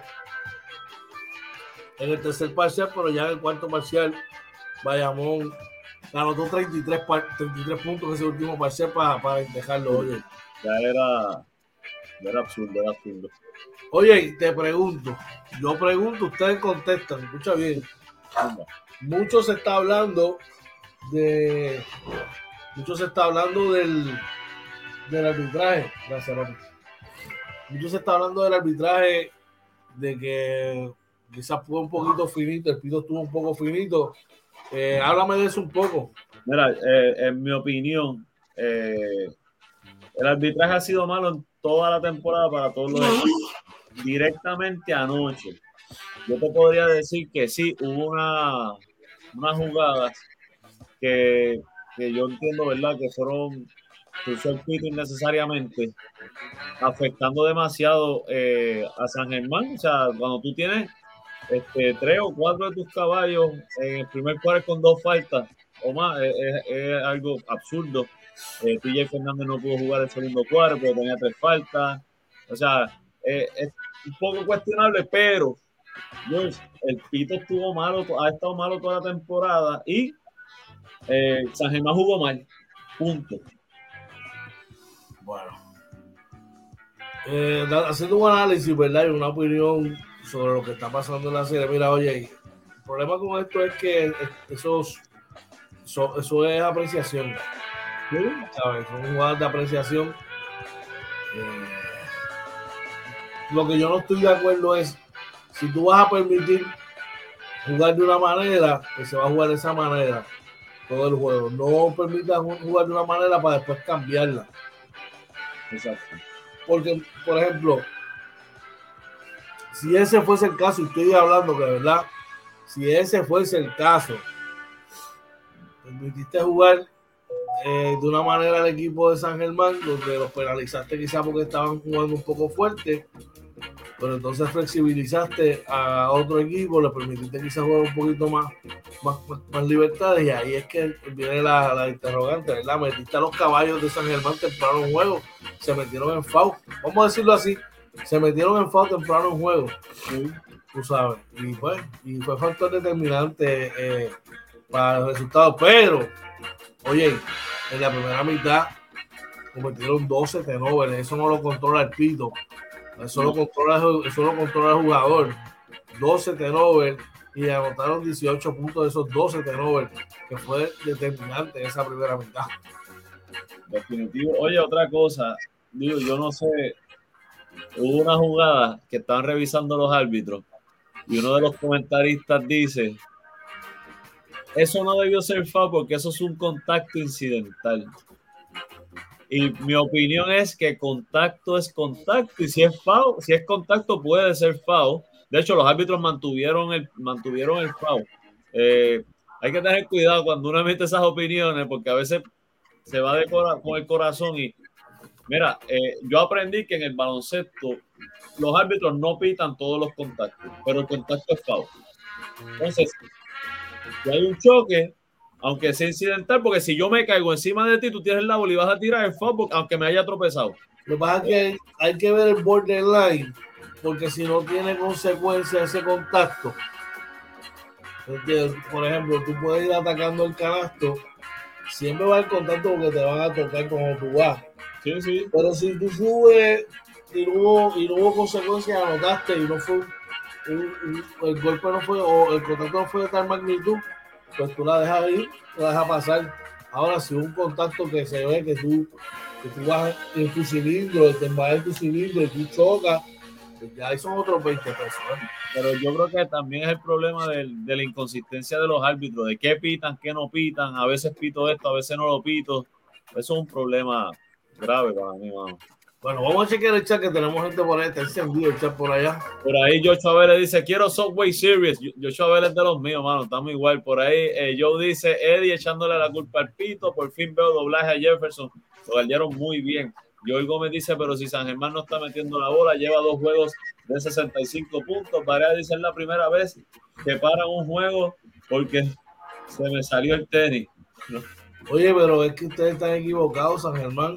en el tercer parcial, pero ya en el cuarto parcial, Bayamón anotó 33, 33 puntos en ese último parcial para, para dejarlo. Oye. Ya era, era absurdo, era absurdo. Oye, te pregunto, yo pregunto, ustedes contestan, escucha bien. Mucho se está hablando de. Mucho se está hablando del, del arbitraje. Gracias. Mucho se está hablando del arbitraje de que quizás fue un poquito finito, el pito estuvo un poco finito. Eh, háblame de eso un poco. Mira, eh, en mi opinión, eh, el arbitraje ha sido malo en toda la temporada para todos los equipos. Directamente anoche, yo te podría decir que sí, hubo una, unas jugadas que, que yo entiendo, ¿verdad? Que fueron usó el pito innecesariamente, afectando demasiado a San Germán. O sea, cuando tú tienes este, tres o cuatro de tus caballos en el primer cuarto con dos faltas o más, es, algo absurdo. Eh, TJ Fernández no pudo jugar el segundo cuarto, tenía tres faltas. O sea, eh, es un poco cuestionable, pero el Pito estuvo malo, ha estado malo toda la temporada y eh, San Germán jugó mal. Punto. Bueno. Eh, haciendo un análisis, ¿verdad? Y una opinión sobre lo que está pasando en la serie. Mira, oye, el problema con esto es que eso, eso es apreciación. ¿Sabes? Son jugadas de apreciación. Eh, lo que yo no estoy de acuerdo es si tú vas a permitir jugar de una manera, que se va a jugar de esa manera todo el juego. No permitas jugar de una manera para después cambiarla. Exacto. Porque, por ejemplo, si ese fuese el caso, estoy hablando que verdad, si ese fuese el caso, permitiste jugar eh, de una manera al equipo de San Germán, donde los penalizaste quizás porque estaban jugando un poco fuerte, pero entonces flexibilizaste a otro equipo, le permitiste quizás jugar un poquito más, más, más, libertades, y ahí es que viene la, la, interrogante, ¿verdad? Metiste a los caballos de San Germán temprano en juego, se metieron en FAU, vamos a decirlo así, se metieron en FAU temprano en juego, tú sabes, y, pues, y fue factor determinante eh, para el resultado, pero, oye, en la primera mitad cometieron 12 tenovers, eso no lo controla el pito, eso lo controla, eso lo controla el jugador, 12 tenovers y anotaron 18 puntos de esos 12 tenovers, que fue determinante en esa primera mitad. Definitivo. Oye, otra cosa, digo, yo no sé, hubo una jugada que estaban revisando los árbitros y uno de los comentaristas dice, eso no debió ser foul porque eso es un contacto incidental. Y mi opinión es que contacto es contacto y si es foul, si es contacto puede ser foul. De hecho, los árbitros mantuvieron el, mantuvieron el foul. Eh, hay que tener cuidado cuando uno emite esas opiniones porque a veces se va de con el corazón y Mira, eh, yo aprendí que en el baloncesto los árbitros no pitan todos los contactos, pero el contacto es foul. Entonces, si hay un choque, aunque sea incidental, porque si yo me caigo encima de ti, tú tienes la bola y vas a tirar el foul, aunque me haya tropezado. Lo que pasa es que hay, que ver el borderline, porque si no tiene consecuencia ese contacto, por ejemplo, tú puedes ir atacando el canasto, siempre va el contacto porque te van a tocar como tú vas. Sí, sí. Pero si tú subes y no hubo, y no hubo consecuencias, anotaste y no fue el golpe no fue, o el contacto no fue de tal magnitud, pues tú la dejas ir, la dejas pasar. Ahora, si un contacto que se ve que tú, que tú vas en tu cilindro, te vas en tu cilindro y tú chocas, pues ya ahí son otros 20 pesos. ¿eh? Pero yo creo que también es el problema de la inconsistencia de los árbitros, de qué pitan, qué no pitan, a veces pito esto, a veces no lo pito. Eso es un problema grave para mí, Bueno, vamos a chequear el chat que tenemos gente por ahí, está encendido el chat por allá. Por ahí Joshua Vélez dice, quiero Subway Series. Joshua Vélez de los míos, mano, estamos igual. Por ahí eh, Joe dice, Eddie echándole la culpa al pito, por fin veo doblaje a Jefferson. Lo guardaron muy bien. Joel Gómez dice, pero si San Germán no está metiendo la bola, lleva dos juegos de 65 puntos. Varea dice, es la primera vez que para un juego porque se me salió el tenis. Oye, pero es que ustedes están equivocados, San Germán.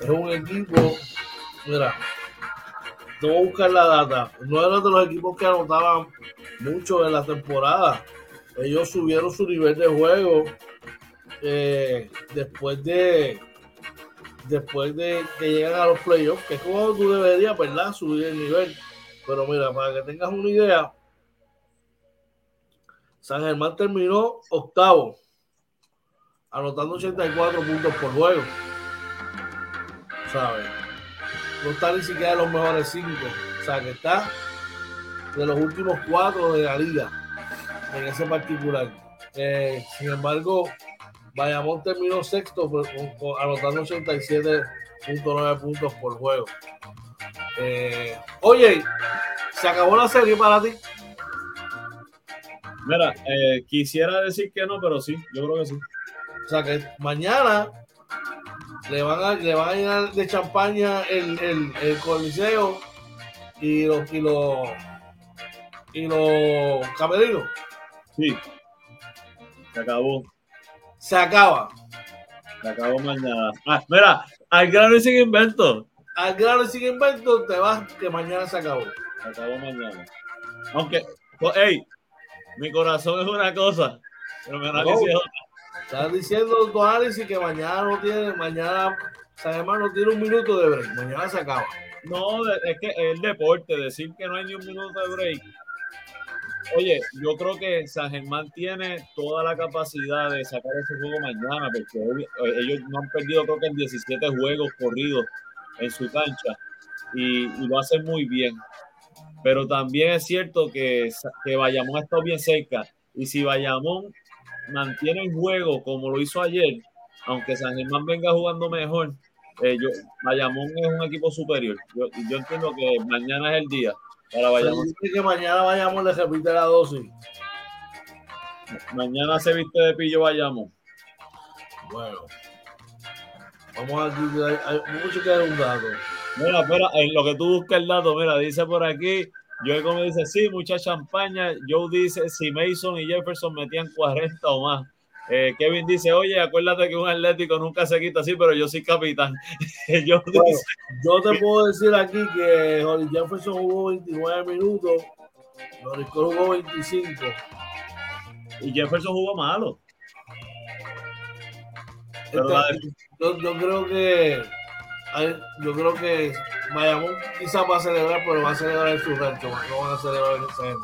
Es un equipo Mira, no buscar la data. No era de los equipos que anotaban mucho en la temporada. Ellos subieron su nivel de juego eh, después de después de que llegan a los playoffs, que es como tú deberías, ¿verdad? Subir el nivel. Pero mira, para que tengas una idea, San Germán terminó octavo, anotando 84 puntos por juego. ¿Sabes? no está ni siquiera de los mejores cinco. O sea, que está de los últimos cuatro de la liga en ese particular. Eh, sin embargo, Bayamón terminó sexto anotando 87.9 puntos por juego. Eh, oye, ¿se acabó la serie para ti? Mira, eh, quisiera decir que no, pero sí, yo creo que sí. O sea que mañana le van a, le van a llenar de champaña el, el, el coliseo y los y los y los camerinos. Sí. Se acabó. Se acaba. Se acabó mañana. Ah, mira, al grano y sin invento. Al grano y sin invento te vas que mañana se acabó. Se acabó mañana. Aunque, pues, hey, mi corazón es una cosa, pero mi análisis es otra. Estás diciendo tu análisis que mañana no tiene, mañana San no tiene un minuto de break, mañana se acaba. No, es que el deporte, decir que no hay ni un minuto de break. Oye, yo creo que San Germán tiene toda la capacidad de sacar ese juego mañana, porque ellos no han perdido creo que en 17 juegos corridos en su cancha y, lo hacen muy bien. Pero también es cierto que, que Bayamón ha estado bien cerca. Y si Bayamón mantiene el juego como lo hizo ayer, aunque San Germán venga jugando mejor, eh, yo, Bayamón es un equipo superior. Yo, yo entiendo que mañana es el día para Bayamón. dice que mañana Bayamón le repite la dosis. Mañana se viste de pillo Bayamón. Bueno. Vamos aquí, hay, hay mucho que dar un dato. Mira, espera, en lo que tú buscas el dato, mira, dice por aquí, yo como dice, sí, mucha champaña. Joe dice, si Mason y Jefferson metían 40 o más. Eh, Kevin dice, oye, acuérdate que un Atlético nunca se quita así, pero yo soy capitán. yo, yo te puedo decir aquí que Jefferson jugó 29 minutos, Loris jugó 25. Y Jefferson jugó malo. Este, yo, yo creo que yo creo que Bayamón quizás va a celebrar, pero va a celebrar en su rancho, no van a celebrar en ese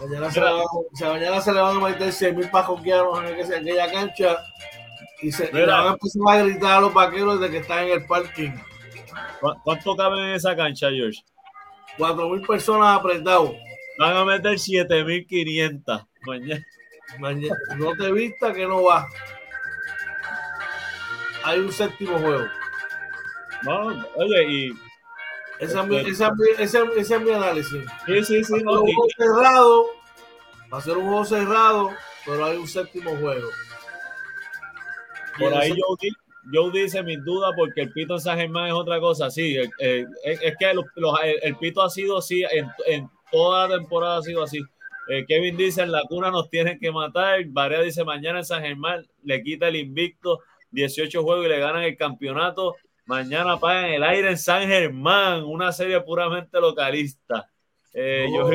Mañana se, van, mañana se le van a meter 100 mil pajoqueanos en, aquella cancha y se y van a empezar a gritar a los vaqueros de que están en el parking. ¿Cuánto caben en esa cancha, George? 4 mil personas apretados. Van a meter 7500 mañana. mañana. No te vista que no va. Hay un séptimo juego. No, oye, y. Ese es, mi, ese, mi análisis. Sí, sí, sí. Va a ser un juego cerrado. Va a ser un juego cerrado, pero hay un séptimo juego. Por ahí yo, dice mis dudas porque el pito en San Germán es otra cosa. Sí, es, que el, pito ha sido así en, toda la temporada ha sido así. Eh, Kevin dice en la cuna nos tienen que matar. Varea dice mañana en San Germán le quita el invicto, 18 juegos y le ganan el campeonato. Mañana pagan el aire en San Germán, una serie puramente localista. Eh, yo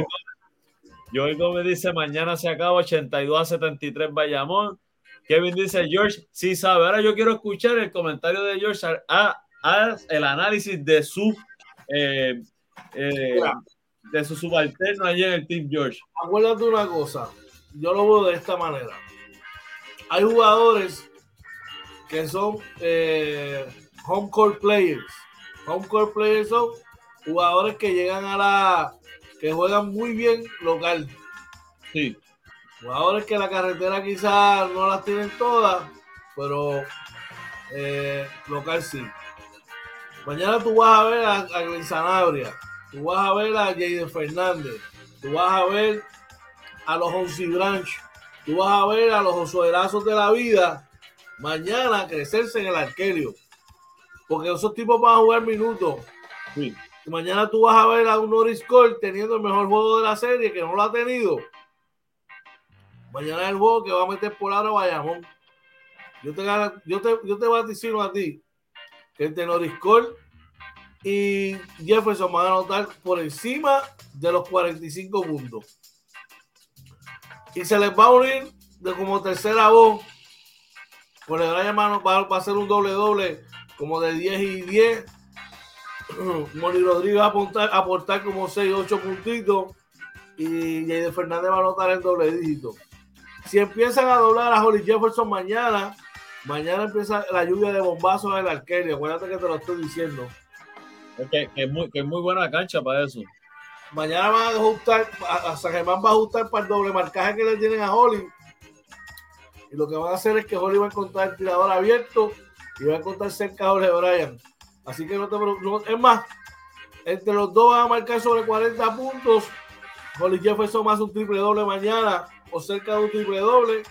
Joel, me dice, mañana se acaba 82 a 73 Bayamón. Kevin dice, George, sí sabe. Ahora yo quiero escuchar el comentario de George a, el análisis de su eh, eh, de su subalterno allí en el Team George. Acuérdate una cosa, yo lo veo de esta manera. Hay jugadores que son eh, home court players. Home court players son jugadores que llegan a la que juegan muy bien local. Sí. Jugadores que la carretera quizás no las tienen todas, pero eh, local sí. Mañana tú vas a ver a, a Sanabria, tú vas a ver a Jayden Fernández, tú vas a ver a los Onsi Branch, tú vas a ver a los osoderazos de la vida mañana crecerse en el arquerio. Porque esos tipos van a jugar minutos. Y mañana tú vas a ver a un Norris Cole teniendo el mejor juego de la serie, que no lo ha tenido. Mañana es el juego que va a meter por ahora Bayamón. Yo te, yo te, yo te voy a ti que entre Norris Cole y Jefferson van a anotar por encima de los 45 puntos. Y se les va a unir de como tercera voz. Por el gran va, va a ser un doble doble como de 10 y 10. Moni Rodríguez va a aportar, aportar como 6, 8 puntitos. Y Jade Fernández va a anotar el doble dígito. Si empiezan a doblar a Holly Jefferson mañana, mañana empieza la lluvia de bombazos en el arquero. Acuérdate que te lo estoy diciendo. Que, es, muy, que es muy buena cancha para eso. Mañana van a ajustar, a San Germán va a ajustar para el doble marcaje que le tienen a Holly. Y lo que van a hacer es que Holly va a encontrar el tirador abierto y va a cerca a Jorge Bryan. Así que no te preocupes. Es más, entre los dos van a marcar sobre 40 puntos. Holly Jefferson más un triple doble mañana o cerca de un triple doble.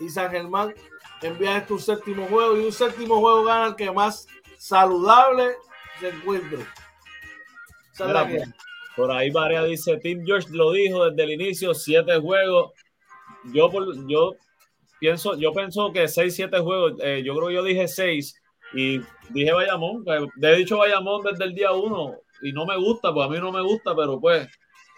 Y San Germán envía este un séptimo juego. Y un séptimo juego gana el que más saludable se encuentre. por, ahí Varea dice, Tim George lo dijo desde el inicio, siete juegos. Yo, yo pienso, yo pienso que seis, siete juegos, eh, yo creo que yo dije seis y dije Bayamón, he dicho Bayamón desde el día uno y no me gusta, pues a mí no me gusta, pero pues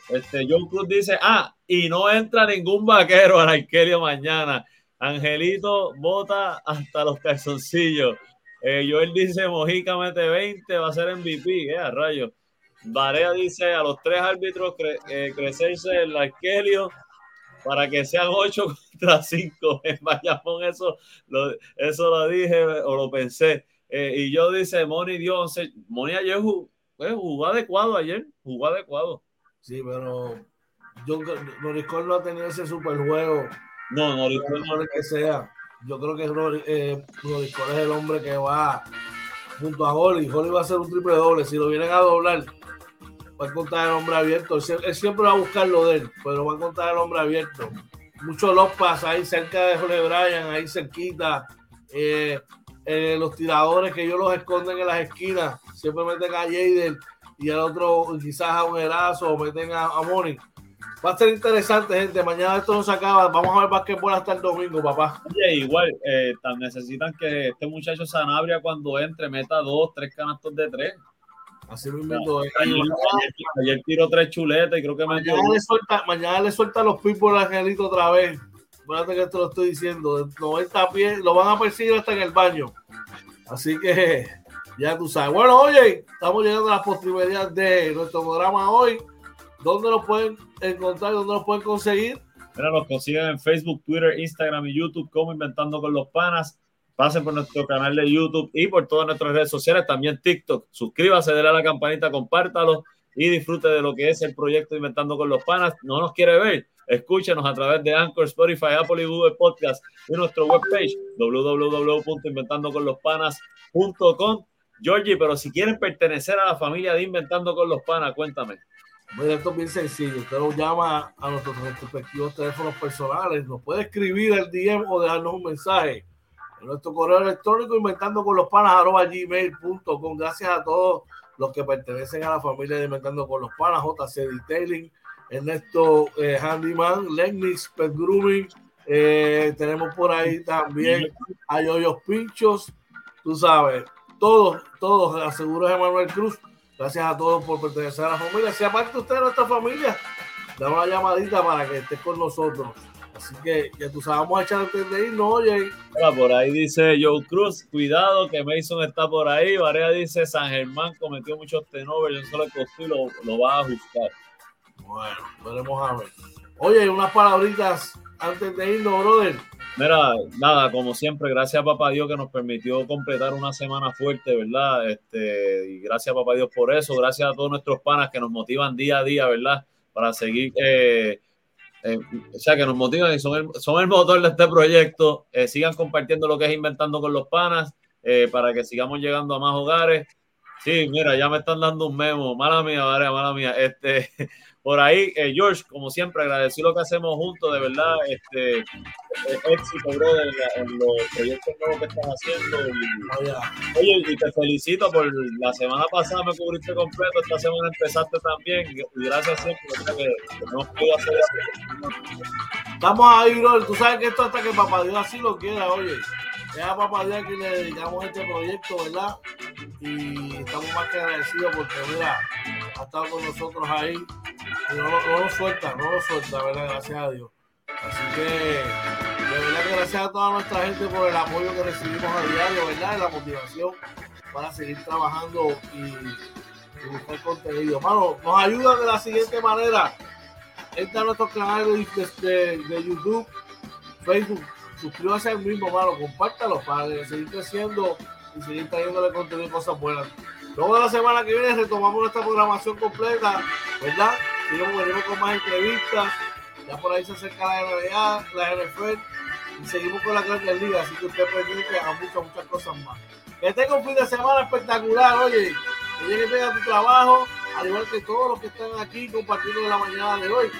este, John Cruz dice, ah, y no entra ningún vaquero a la mañana. Angelito bota hasta los calzoncillos. Eh, Joel dice, Mojica mete 20, va a ser MVP, eh, a rayo. Varea dice, a los tres árbitros eh, crecerse el Arquelio para que sean 8 contra 5 en Bayamón. Eso lo, eso lo dije o lo pensé. Eh, y yo dice, Moni dio 11. Moni ayer jugó, jugó adecuado ayer, jugó adecuado. Sí, pero yo, Noriscol no ha tenido ese super juego. No, Noriscol no. que sea. Yo creo que eh, es el hombre que va junto a Holly. Holly va a hacer un triple doble. Si lo vienen a doblar, va a encontrar el hombre abierto. Él, siempre va a buscar lo de él, pero va a encontrar el hombre abierto. Muchos los pasa ahí cerca de Jorge Bryan, ahí cerquita. Eh, eh, los tiradores que ellos los esconden en las esquinas, siempre meten a Jaden y al otro quizás a un Erazo o meten a, a Moni. Va a ser interesante, gente. Mañana esto no se acaba. Vamos a ver basquetbol hasta el domingo, papá. Oye, igual, eh, necesitan que este muchacho Sanabria cuando entre meta dos, tres canastos de tres. Así mismo. ayer, tiró tres chuletas y creo que mañana le suelta, mañana le suelta los pitbulls al Angelito otra vez. Fíjate que te lo estoy diciendo. 90 pies, lo van a perseguir hasta en el baño. Así que ya tú sabes. Bueno, oye, estamos llegando a las postrimerías de nuestro programa hoy. ¿Dónde lo pueden encontrar? ¿Dónde lo pueden conseguir? Mira, los consiguen en Facebook, Twitter, Instagram y YouTube como Inventando con los Panas pasen por nuestro canal de YouTube y por todas nuestras redes sociales, también TikTok. Suscríbase, denle a la campanita, compártalo y disfrute de lo que es el proyecto Inventando con los Panas. No nos quiere ver, escúchenos a través de Anchor, Spotify, Apple y Google Podcast y nuestro webpage www.inventandoconlospanas.com. Georgie, pero si quieren pertenecer a la familia de Inventando con los Panas, cuéntame. Bueno, esto es bien sencillo. Usted nos llama a nuestros respectivos teléfonos personales, nos puede escribir el DM o dejarnos un mensaje nuestro correo electrónico inventando con los panas arroba gmail.com. Gracias a todos los que pertenecen a la familia de Inventando con los panas, JC Detailing, Ernesto eh, Handyman, Lennis Pet Grooming. Eh, tenemos por ahí también a Yoyos Pinchos, tú sabes, todos, todos, aseguros de Manuel Cruz. Gracias a todos por pertenecer a la familia. Si aparte usted de nuestra familia, da una llamadita para que esté con nosotros. Así que ya tú sabes, vamos a echar antes de irnos, oye. por ahí dice Joe Cruz, cuidado que Mason está por ahí. Varea dice San Germán cometió muchos tenovers, yo solo costó y lo, lo va a ajustar. Bueno, veremos a ver. Oye, unas palabritas antes de irnos, brother. Mira, nada, como siempre, gracias a Papá Dios que nos permitió completar una semana fuerte, ¿verdad? Este, y gracias a Papá Dios por eso, gracias a todos nuestros panas que nos motivan día a día, ¿verdad? Para seguir eh, eh, o sea, que nos motivan y son el, son el motor de este proyecto. Eh, sigan compartiendo lo que es Inventando con los Panas eh, para que sigamos llegando a más hogares. Sí, mira, ya me están dando un memo. Mala mía, mala mía. Este, por ahí, eh, George, como siempre, agradecer lo que hacemos juntos, de verdad, este, éxito, brother, en, los proyectos nuevos que estás haciendo. Y, oye, y te felicito por la semana pasada me cubriste completo, esta semana empezaste también, y gracias siempre, que, que no puedo hacer eso. Estamos ahí, brother, tú sabes que esto hasta que papá Dios así lo quiera, oye. Es a papá Dios que le dedicamos este proyecto, ¿verdad? Y estamos más que agradecidos porque, mira, ha estado con nosotros ahí no, lo suelta, no lo suelta, ¿verdad? Gracias a Dios. Así que, de verdad que gracias a toda nuestra gente por el apoyo que recibimos a diario, ¿verdad? Y la motivación para seguir trabajando y, y buscar contenido. Hermano, nos ayudan de la siguiente manera. Entra a nuestros canales de, de, de YouTube, Facebook, suscríbase al mismo, mano, compártalo para seguir creciendo y seguir trayéndole contenido y cosas buenas. Luego de la semana que viene retomamos nuestra programación completa, ¿verdad? Seguimos venimos con más entrevistas, ya por ahí se acerca la NBA, la NFL y seguimos con la Grandes Ligas, así que usted pendiente a muchas, muchas cosas más. Que tenga un fin de semana espectacular, oye, que llegue bien a tu trabajo, al igual que todos los que están aquí compartiendo la mañana de hoy.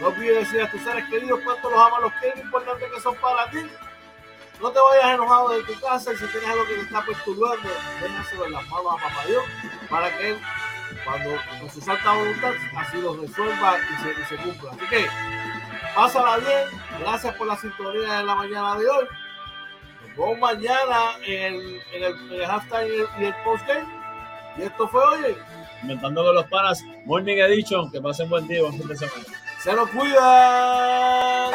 No olvides decir a tus seres queridos cuánto los amas, los quieres, importante que son para ti. No te vayas enojado de tu casa y si tienes algo que te está perturbando, déjaselo en las manos a Papá Dios para que Él, cuando con su santa voluntad, así lo resuelva y se, y se cumpla. Así que, pásala bien. Gracias por la sintonía en la mañana de hoy. Nos vemos mañana en el, en el, en el halftime y el, y el postgame. Y esto fue, oye, Inventando con los panas, Morning Edition, que pasen buen día, buen fin de semana. se nos cuida.